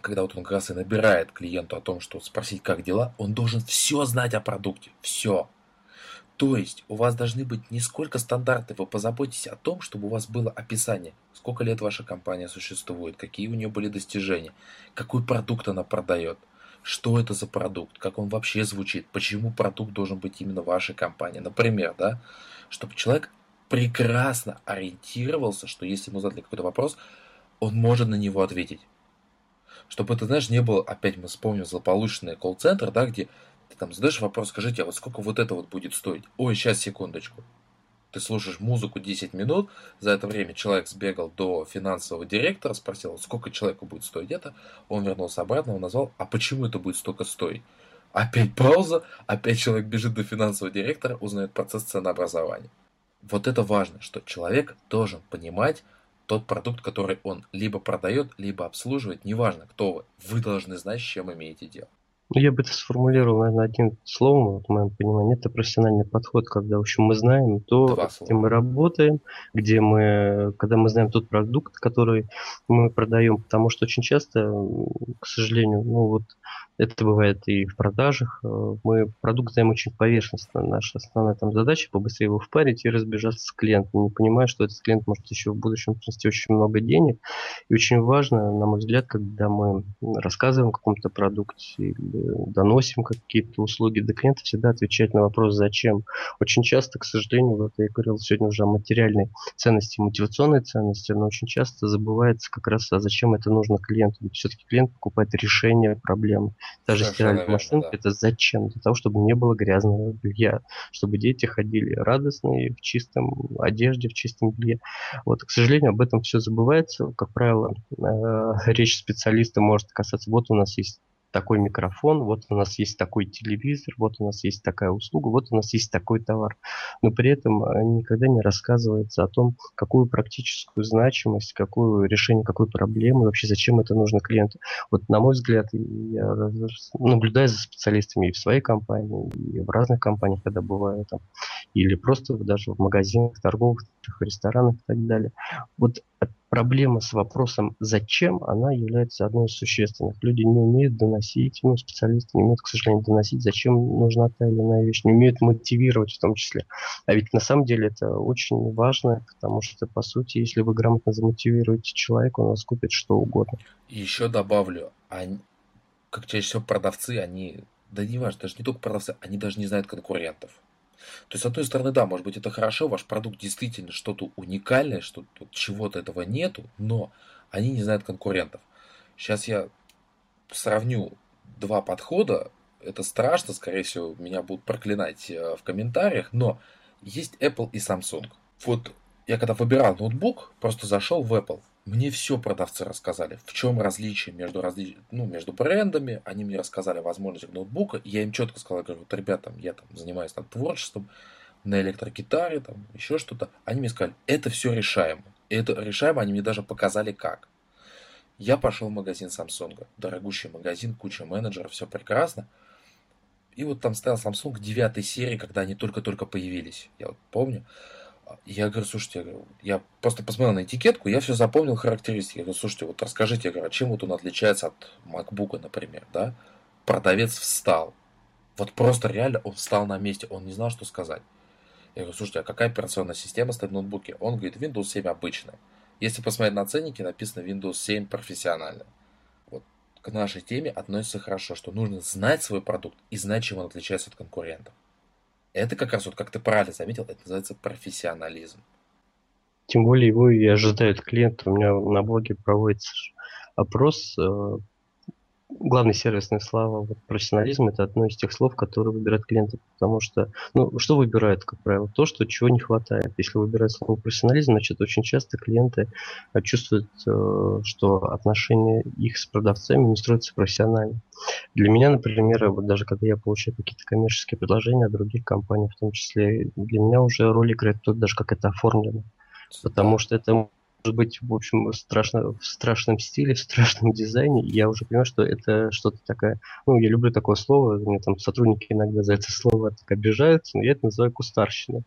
A: когда вот он как раз и набирает клиенту о том, что спросить, как дела, он должен все знать о продукте, все. То есть у вас должны быть не сколько стандартов, вы позаботитесь о том, чтобы у вас было описание, сколько лет ваша компания существует, какие у нее были достижения, какой продукт она продает, что это за продукт, как он вообще звучит, почему продукт должен быть именно вашей компании. Например, да, чтобы человек прекрасно ориентировался, что если ему задали какой-то вопрос, он может на него ответить. Чтобы это, знаешь, не было, опять мы вспомним злополучный колл-центр, да, где ты там задаешь вопрос, скажите, а вот сколько вот это вот будет стоить? Ой, сейчас, секундочку. Ты слушаешь музыку 10 минут, за это время человек сбегал до финансового директора, спросил, сколько человеку будет стоить это, он вернулся обратно, он назвал, а почему это будет столько стоить? Опять пауза, опять человек бежит до финансового директора, узнает процесс ценообразования. Вот это важно, что человек должен понимать тот продукт, который он либо продает, либо обслуживает, неважно, кто вы, вы должны знать, с чем имеете дело.
B: Ну, я бы это сформулировал, наверное, одним словом, вот, в моем понимании, это профессиональный подход, когда, в общем, мы знаем то, где мы работаем, где мы, когда мы знаем тот продукт, который мы продаем, потому что очень часто, к сожалению, ну вот это бывает и в продажах, э, мы продукт знаем очень поверхностно, наша основная там задача побыстрее его впарить и разбежаться с клиентом, не понимая, что этот клиент может еще в будущем принести очень много денег, и очень важно, на мой взгляд, когда мы рассказываем о каком-то продукте или доносим какие-то услуги до клиента, всегда отвечать на вопрос «зачем?». Очень часто, к сожалению, вот я говорил сегодня уже о материальной ценности, мотивационной ценности, но очень часто забывается как раз, а зачем это нужно клиенту. Ведь все-таки клиент покупает решение проблемы. Даже стиральная машинка да. – это зачем? Для того, чтобы не было грязного белья, чтобы дети ходили радостные, в чистом одежде, в чистом белье. Вот, к сожалению, об этом все забывается. Как правило, э, речь специалиста может касаться, вот у нас есть такой микрофон, вот у нас есть такой телевизор, вот у нас есть такая услуга, вот у нас есть такой товар. Но при этом э, никогда не рассказывается о том, какую практическую значимость, какую решение какой проблемы, вообще зачем это нужно клиенту. Вот на мой взгляд, я наблюдаю за специалистами и в своей компании, и в разных компаниях, когда бываю там, или просто даже в магазинах, торговых ресторанах и так далее. Вот проблема с вопросом «зачем?» она является одной из существенных. Люди не умеют доносить, ну, специалисты не умеют, к сожалению, доносить, зачем нужна та или иная вещь, не умеют мотивировать в том числе. А ведь на самом деле это очень важно, потому что, по сути, если вы грамотно замотивируете человека, он вас купит что угодно.
A: И еще добавлю, они, как чаще всего продавцы, они, да не важно, даже не только продавцы, они даже не знают конкурентов. То есть, с одной стороны, да, может быть, это хорошо, ваш продукт действительно что-то уникальное, что чего-то этого нету, но они не знают конкурентов. Сейчас я сравню два подхода. Это страшно, скорее всего, меня будут проклинать э, в комментариях, но есть Apple и Samsung. Вот я когда выбирал ноутбук, просто зашел в Apple. Мне все продавцы рассказали, в чем различие между, разли... ну, между брендами. Они мне рассказали возможности ноутбука. И я им четко сказал, говорю, вот, ребята, я там занимаюсь там, творчеством, на электрогитаре, там, еще что-то. Они мне сказали, это все решаемо. Это решаемо, они мне даже показали как. Я пошел в магазин Samsung. Дорогущий магазин, куча менеджеров, все прекрасно. И вот там стоял Samsung 9 серии, когда они только-только появились. Я вот помню. Я говорю, слушайте, я, говорю, я просто посмотрел на этикетку, я все запомнил характеристики. Я говорю, слушайте, вот расскажите, я говорю, а чем вот он отличается от MacBook, например, да? Продавец встал. Вот просто реально он встал на месте, он не знал, что сказать. Я говорю, слушайте, а какая операционная система стоит в ноутбуке? Он говорит, Windows 7 обычная. Если посмотреть на ценники, написано Windows 7 профессиональная. Вот к нашей теме относится хорошо, что нужно знать свой продукт и знать, чем он отличается от конкурентов. Это как раз, вот как ты правильно заметил, это называется профессионализм.
B: Тем более его и ожидают клиенты. У меня на блоге проводится опрос э, главный сервисный слава, вот профессионализм это одно из тех слов, которые выбирают клиенты, потому что, ну, что выбирают, как правило, то, что чего не хватает. Если выбирают слово профессионализм, значит, очень часто клиенты э, чувствуют, э, что отношения их с продавцами не строятся профессионально. Для меня, например, вот даже когда я получаю какие-то коммерческие предложения от других компаний, в том числе, для меня уже роль играет то, даже как это оформлено. Потому что это может быть, в общем, страшно, в страшном стиле, в страшном дизайне. Я уже понимаю, что это что-то такое... Ну, я люблю такое слово. Меня там сотрудники иногда за это слово так обижаются, но я это называю кустарщиной.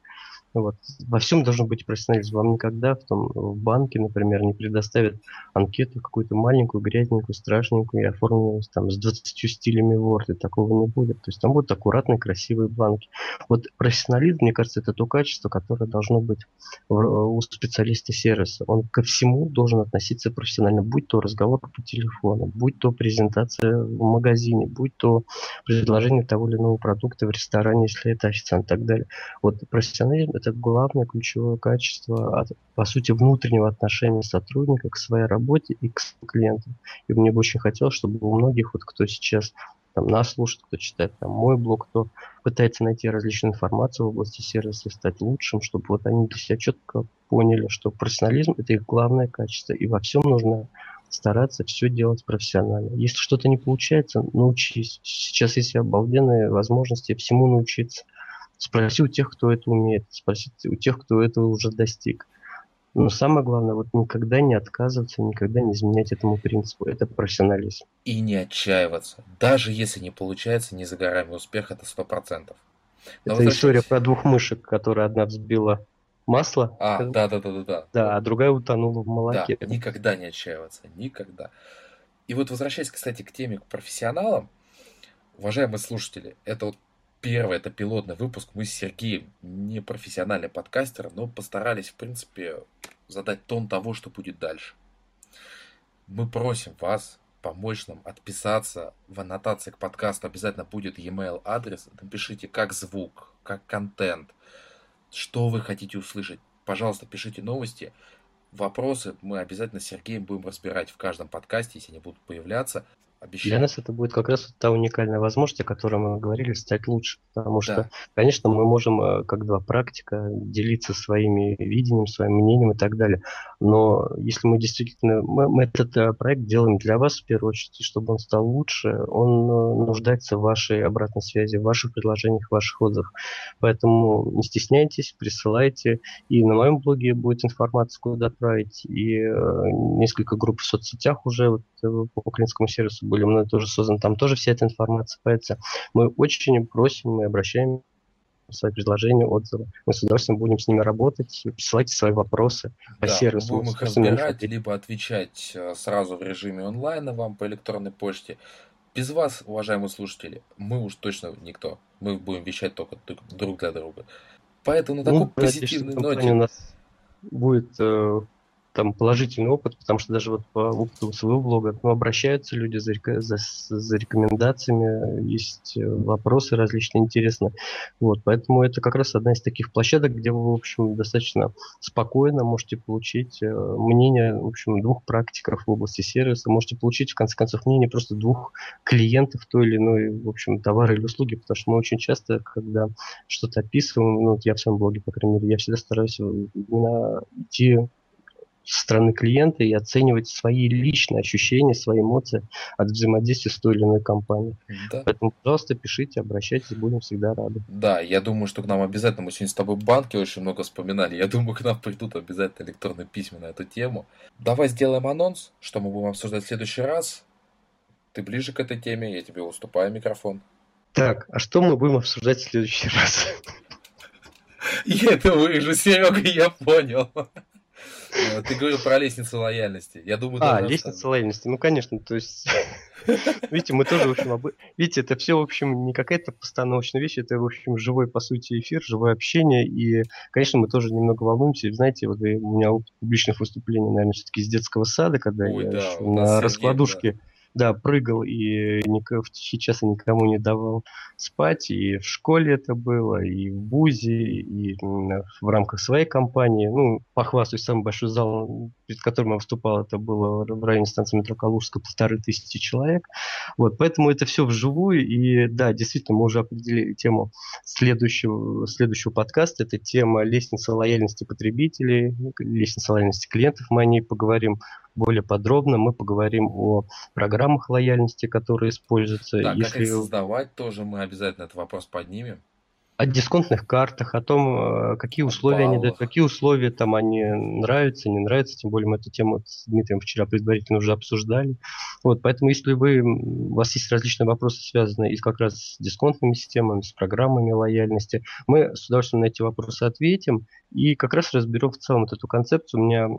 B: Вот. Во всем должен быть профессионализм. Вам никогда в, том, в банке, например, не предоставят анкету какую-то маленькую, грязненькую, страшненькую и оформленную там, с 20 стилями Word. И такого не будет. То есть там будут аккуратные, красивые бланки. Вот профессионализм, мне кажется, это то качество, которое должно быть у специалиста сервиса. Он ко всему должен относиться профессионально. Будь то разговор по телефону, будь то презентация в магазине, будь то предложение того или иного продукта в ресторане, если это официант и так далее. Вот профессионализм – это главное ключевое качество, от, по сути, внутреннего отношения сотрудника к своей работе и к клиенту. И мне бы очень хотелось, чтобы у многих, вот кто сейчас там, нас слушает, кто читает там, мой блог, кто пытается найти различную информацию в области сервиса, стать лучшим, чтобы вот они для себя четко поняли, что профессионализм – это их главное качество, и во всем нужно стараться все делать профессионально. Если что-то не получается, научись. Сейчас есть обалденные возможности всему научиться. Спроси у тех, кто это умеет, спроси у тех, кто этого уже достиг. Но самое главное, вот никогда не отказываться, никогда не изменять этому принципу. Это профессионализм.
A: И не отчаиваться. Даже если не получается, не за горами успех, это сто процентов.
B: Это вот история про двух мышек, которая одна взбила масло.
A: А, да, да, да, да, да.
B: Да, а другая утонула в молоке.
A: Да, никогда не отчаиваться, никогда. И вот возвращаясь, кстати, к теме к профессионалам, уважаемые слушатели, это вот первый, это пилотный выпуск. Мы с Сергеем не профессиональный подкастер, но постарались, в принципе, задать тон того, что будет дальше. Мы просим вас помочь нам отписаться. В аннотации к подкасту обязательно будет e-mail адрес. Напишите как звук, как контент, что вы хотите услышать. Пожалуйста, пишите новости, вопросы. Мы обязательно с Сергеем будем разбирать в каждом подкасте, если они будут появляться.
B: Обещаю. Для нас это будет как раз та уникальная возможность, о которой мы говорили, стать лучше. Потому что, да. конечно, мы можем, э, как два практика, делиться своими видением, своим мнением и так далее. Но если мы действительно... Мы, мы этот э, проект делаем для вас, в первую очередь, чтобы он стал лучше, он э, нуждается в вашей обратной связи, в ваших предложениях, в ваших отзывах. Поэтому не стесняйтесь, присылайте. И на моем блоге будет информация, куда отправить. И несколько групп в соцсетях уже вот, по клинскому сервису были мной тоже создан, там тоже вся эта информация появится. Мы очень просим, мы обращаем свои предложения, отзывы. Мы с удовольствием будем с ними работать. Присылайте свои вопросы по
A: да,
B: сервису.
A: Будем их разбирать, либо отвечать э, сразу в режиме онлайна вам по электронной почте. Без вас, уважаемые слушатели, мы уж точно никто. Мы будем вещать только друг для друга. Поэтому на ну, такой ну, позитивной ноте... У нас
B: будет э, там положительный опыт, потому что даже вот по опыту своего блога ну, обращаются люди за, за, за рекомендациями, есть э, вопросы различные интересные. Вот, поэтому это как раз одна из таких площадок, где вы, в общем, достаточно спокойно можете получить э, мнение, в общем, двух практиков в области сервиса, можете получить, в конце концов, мнение просто двух клиентов той или иной, в общем, товара или услуги, потому что мы очень часто, когда что-то описываем, ну, я в своем блоге, по крайней мере, я всегда стараюсь именно идти со стороны клиента и оценивать свои личные ощущения, свои эмоции от взаимодействия с той или иной компанией. Да. Поэтому, пожалуйста, пишите, обращайтесь, будем всегда рады.
A: Да, я думаю, что к нам обязательно, мы сегодня с тобой банки очень много вспоминали, я думаю, к нам придут обязательно электронные письма на эту тему. Давай сделаем анонс, что мы будем обсуждать в следующий раз. Ты ближе к этой теме, я тебе уступаю микрофон.
B: Так, а что мы будем обсуждать в следующий раз?
A: Я это вырежу, Серега, я понял. Э, ты говорил про лестницу лояльности. Я думаю,
B: а, лестница лояльности. Ну, конечно, то есть... Видите, мы тоже, в общем, об... видите, это все, в общем, не какая-то постановочная вещь, это, в общем, живой, по сути, эфир, живое общение, и, конечно, мы тоже немного волнуемся, знаете, вот у меня опыт публичных выступлений, наверное, все-таки из детского сада, когда Ой, я да, на раскладушке... Да да, прыгал и в тихий час никому не давал спать. И в школе это было, и в ВУЗе, и в рамках своей компании. Ну, похвастаюсь, самый большой зал, перед которым я выступал, это было в районе станции метро Калужска, полторы тысячи человек. Вот, поэтому это все вживую. И да, действительно, мы уже определили тему следующего, следующего подкаста. Это тема лестницы лояльности потребителей, лестница лояльности клиентов. Мы о ней поговорим более подробно мы поговорим о программах лояльности, которые используются.
A: Да, Если... как их создавать тоже мы обязательно этот вопрос поднимем
B: о дисконтных картах, о том, э, какие условия они дают, какие условия там они нравятся, не нравятся. Тем более мы эту тему с Дмитрием вчера предварительно уже обсуждали. Вот, поэтому если вы, у вас есть различные вопросы, связанные и как раз с дисконтными системами, с программами лояльности, мы с удовольствием на эти вопросы ответим и как раз разберем в целом вот эту концепцию. У меня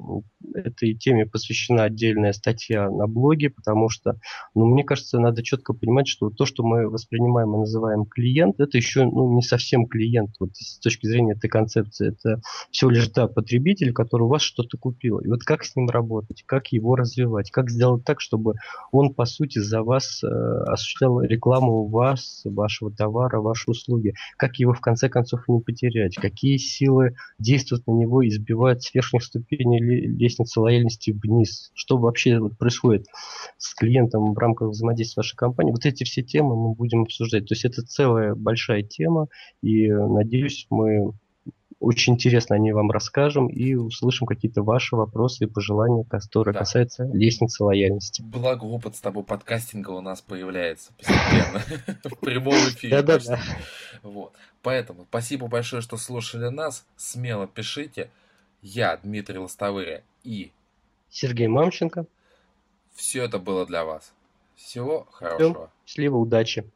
B: этой теме посвящена отдельная статья на блоге, потому что, ну, мне кажется, надо четко понимать, что то, что мы воспринимаем и называем клиент, это еще ну, не совсем совсем клиент вот с точки зрения этой концепции. Это всего лишь да, потребитель, который у вас что-то купил. И вот как с ним работать, как его развивать, как сделать так, чтобы он, по сути, за вас э, осуществлял рекламу у вас, вашего товара, вашей услуги, как его в конце концов не потерять, какие силы действуют на него и сбивают с верхних ступеней лестницы лояльности вниз, что вообще вот происходит с клиентом в рамках взаимодействия вашей компании. Вот эти все темы мы будем обсуждать. То есть это целая большая тема, и надеюсь, мы очень интересно о ней вам расскажем и услышим какие-то ваши вопросы и пожелания, которые да. касаются лестницы лояльности.
A: Благо опыт с тобой подкастинга у нас появляется постепенно в прямом эфире.
B: Да-да-да.
A: Вот. Поэтому спасибо большое, что слушали нас. Смело пишите. Я Дмитрий Лостовыря и
B: Сергей Мамченко.
A: Все это было для вас. Всего хорошего.
B: Счастливо, удачи.